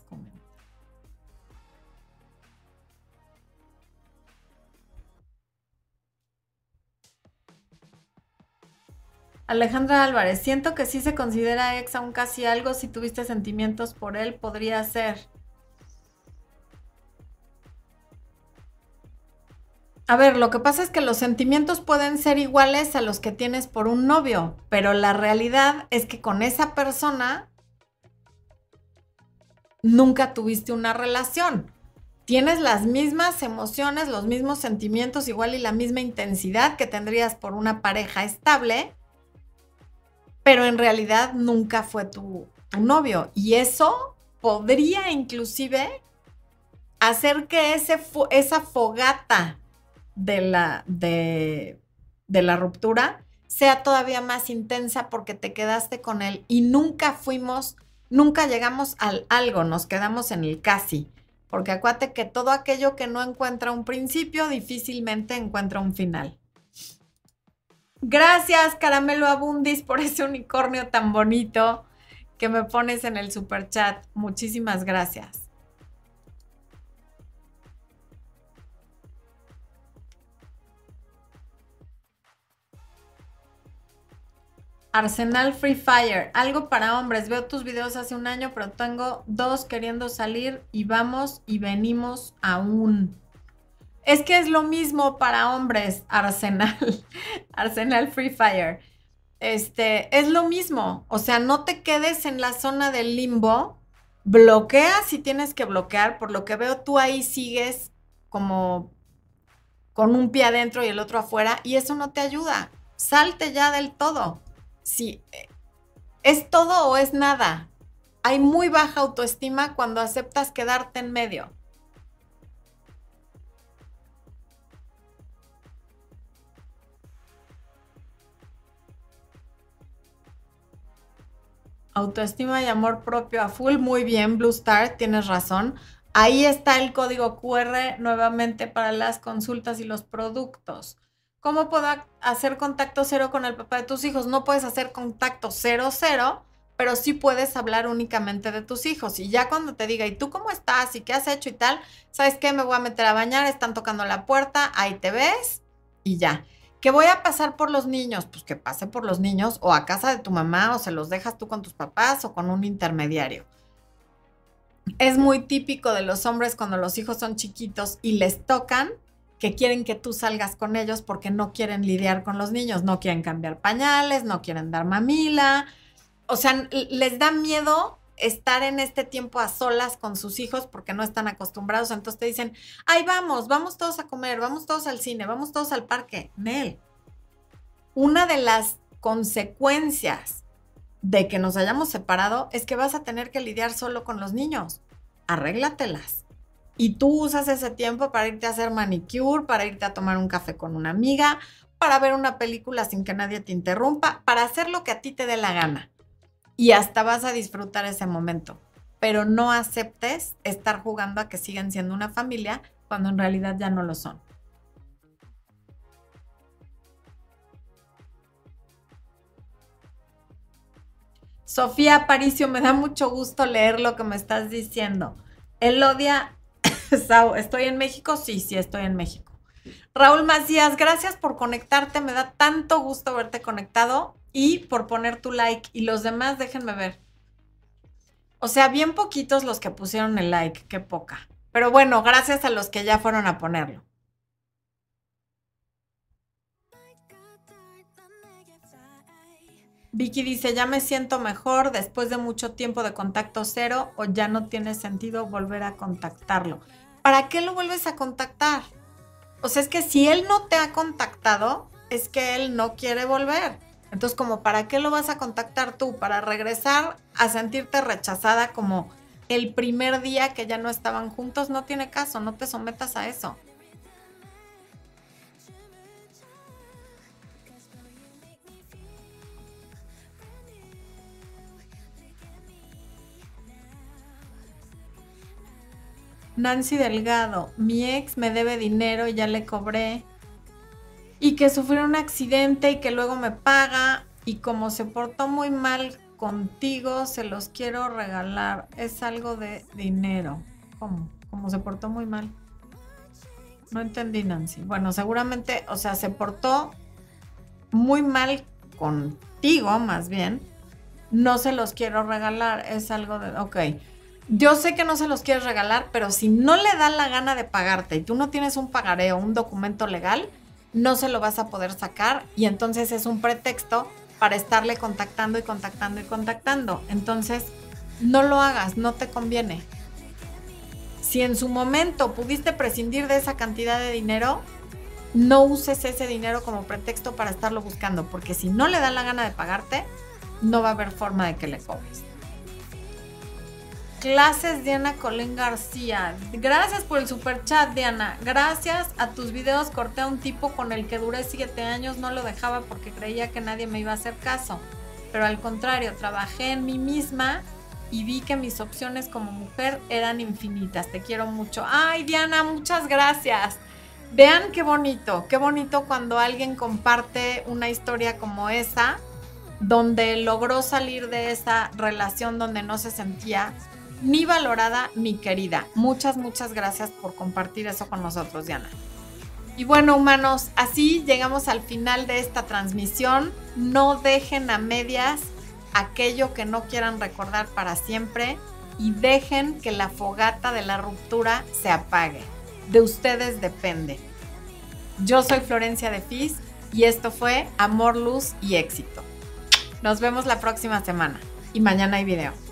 A: Alejandra Álvarez, siento que si se considera ex aún casi algo, si tuviste sentimientos por él, podría ser. A ver, lo que pasa es que los sentimientos pueden ser iguales a los que tienes por un novio, pero la realidad es que con esa persona nunca tuviste una relación. Tienes las mismas emociones, los mismos sentimientos, igual y la misma intensidad que tendrías por una pareja estable, pero en realidad nunca fue tu, novio. Y eso podría inclusive hacer que ese, esa fogata de la, de, de la ruptura sea todavía más intensa porque te quedaste con él y nunca fuimos, nunca llegamos al algo, nos quedamos en el casi. Porque acuérdate que todo aquello que no encuentra un principio difícilmente encuentra un final. Gracias, Caramelo Abundis, por ese unicornio tan bonito que me pones en el super chat. Muchísimas gracias. Arsenal Free Fire, algo para hombres. Veo tus videos hace un año, pero tengo dos queriendo salir y vamos y venimos aún. Es que es lo mismo para hombres, Arsenal. Arsenal Free Fire. Este, es lo mismo. O sea, no te quedes en la zona del limbo. Bloquea si tienes que bloquear. Por lo que veo, tú ahí sigues como con un pie adentro y el otro afuera. Y eso no te ayuda. Salte ya del todo. Si es todo o es nada. Hay muy baja autoestima cuando aceptas quedarte en medio. Autoestima y amor propio a full. Muy bien, Blue Star, tienes razón. Ahí está el código QR nuevamente para las consultas y los productos. ¿Cómo puedo hacer contacto cero con el papá de tus hijos? No puedes hacer contacto cero cero, pero sí puedes hablar únicamente de tus hijos. Y ya cuando te diga, ¿y tú cómo estás? ¿Y qué has hecho y tal? ¿Sabes qué? Me voy a meter a bañar, están tocando la puerta, ahí te ves y ya. ¿Que voy a pasar por los niños? Pues que pase por los niños o a casa de tu mamá o se los dejas tú con tus papás o con un intermediario. Es muy típico de los hombres cuando los hijos son chiquitos y les tocan que quieren que tú salgas con ellos porque no quieren lidiar con los niños, no quieren cambiar pañales, no quieren dar mamila. O sea, les da miedo estar en este tiempo a solas con sus hijos porque no están acostumbrados. Entonces te dicen, ay, vamos, vamos todos a comer, vamos todos al cine, vamos todos al parque. Nel, una de las consecuencias de que nos hayamos separado es que vas a tener que lidiar solo con los niños. Arréglatelas. Y tú usas ese tiempo para irte a hacer manicure, para irte a tomar un café con una amiga, para ver una película sin que nadie te interrumpa, para hacer lo que a ti te dé la gana y hasta vas a disfrutar ese momento. Pero no aceptes estar jugando a que siguen siendo una familia cuando en realidad ya no lo son. Sofía Aparicio, me da mucho gusto leer lo que me estás diciendo. Elodia, ¿estoy en México? Sí, sí, estoy en México. Raúl Macías, gracias por conectarte, me da tanto gusto verte conectado y por poner tu like. Y los demás, déjenme ver. O sea, bien poquitos los que pusieron el like, qué poca. Pero bueno, gracias a los que ya fueron a ponerlo. Vicky dice, ya me siento mejor después de mucho tiempo de contacto cero o ya no tiene sentido volver a contactarlo. ¿para qué lo vuelves a contactar? O sea, es que si él no te ha contactado, es que él no quiere volver. Entonces, como, ¿para qué lo vas a contactar tú? Para regresar a sentirte rechazada como el primer día que ya no estaban juntos, no tiene caso, no te sometas a eso. Nancy Delgado, mi ex me debe dinero y ya le cobré. Y que sufrió un accidente y que luego me paga. Y como se portó muy mal contigo, se los quiero regalar. Es algo de dinero. ¿Cómo? Como se portó muy mal. No entendí, Nancy. Bueno, seguramente, o sea, se portó muy mal contigo, más bien. No se los quiero regalar. Es algo de. Ok yo sé que no se los quieres regalar, pero si no le da la gana de pagarte y tú no tienes un pagareo, un documento legal, no se lo vas a poder sacar y entonces es un pretexto para estarle contactando y contactando y contactando. Entonces, no lo hagas, no te conviene. Si en su momento pudiste prescindir de esa cantidad de dinero, no uses ese dinero como pretexto para estarlo buscando, porque si no le da la gana de pagarte, no va a haber forma de que le cobres. Clases Diana Colén García. Gracias por el super chat, Diana. Gracias a tus videos corté a un tipo con el que duré siete años. No lo dejaba porque creía que nadie me iba a hacer caso. Pero al contrario, trabajé en mí misma y vi que mis opciones como mujer eran infinitas. Te quiero mucho. Ay, Diana, muchas gracias. Vean qué bonito, qué bonito cuando alguien comparte una historia como esa, donde logró salir de esa relación donde no se sentía ni valorada ni querida. Muchas, muchas gracias por compartir eso con nosotros, Diana. Y bueno, humanos, así llegamos al final de esta transmisión. No dejen a medias aquello que no quieran recordar para siempre y dejen que la fogata de la ruptura se apague. De ustedes depende. Yo soy Florencia de Fis y esto fue Amor, Luz y Éxito. Nos vemos la próxima semana y mañana hay video.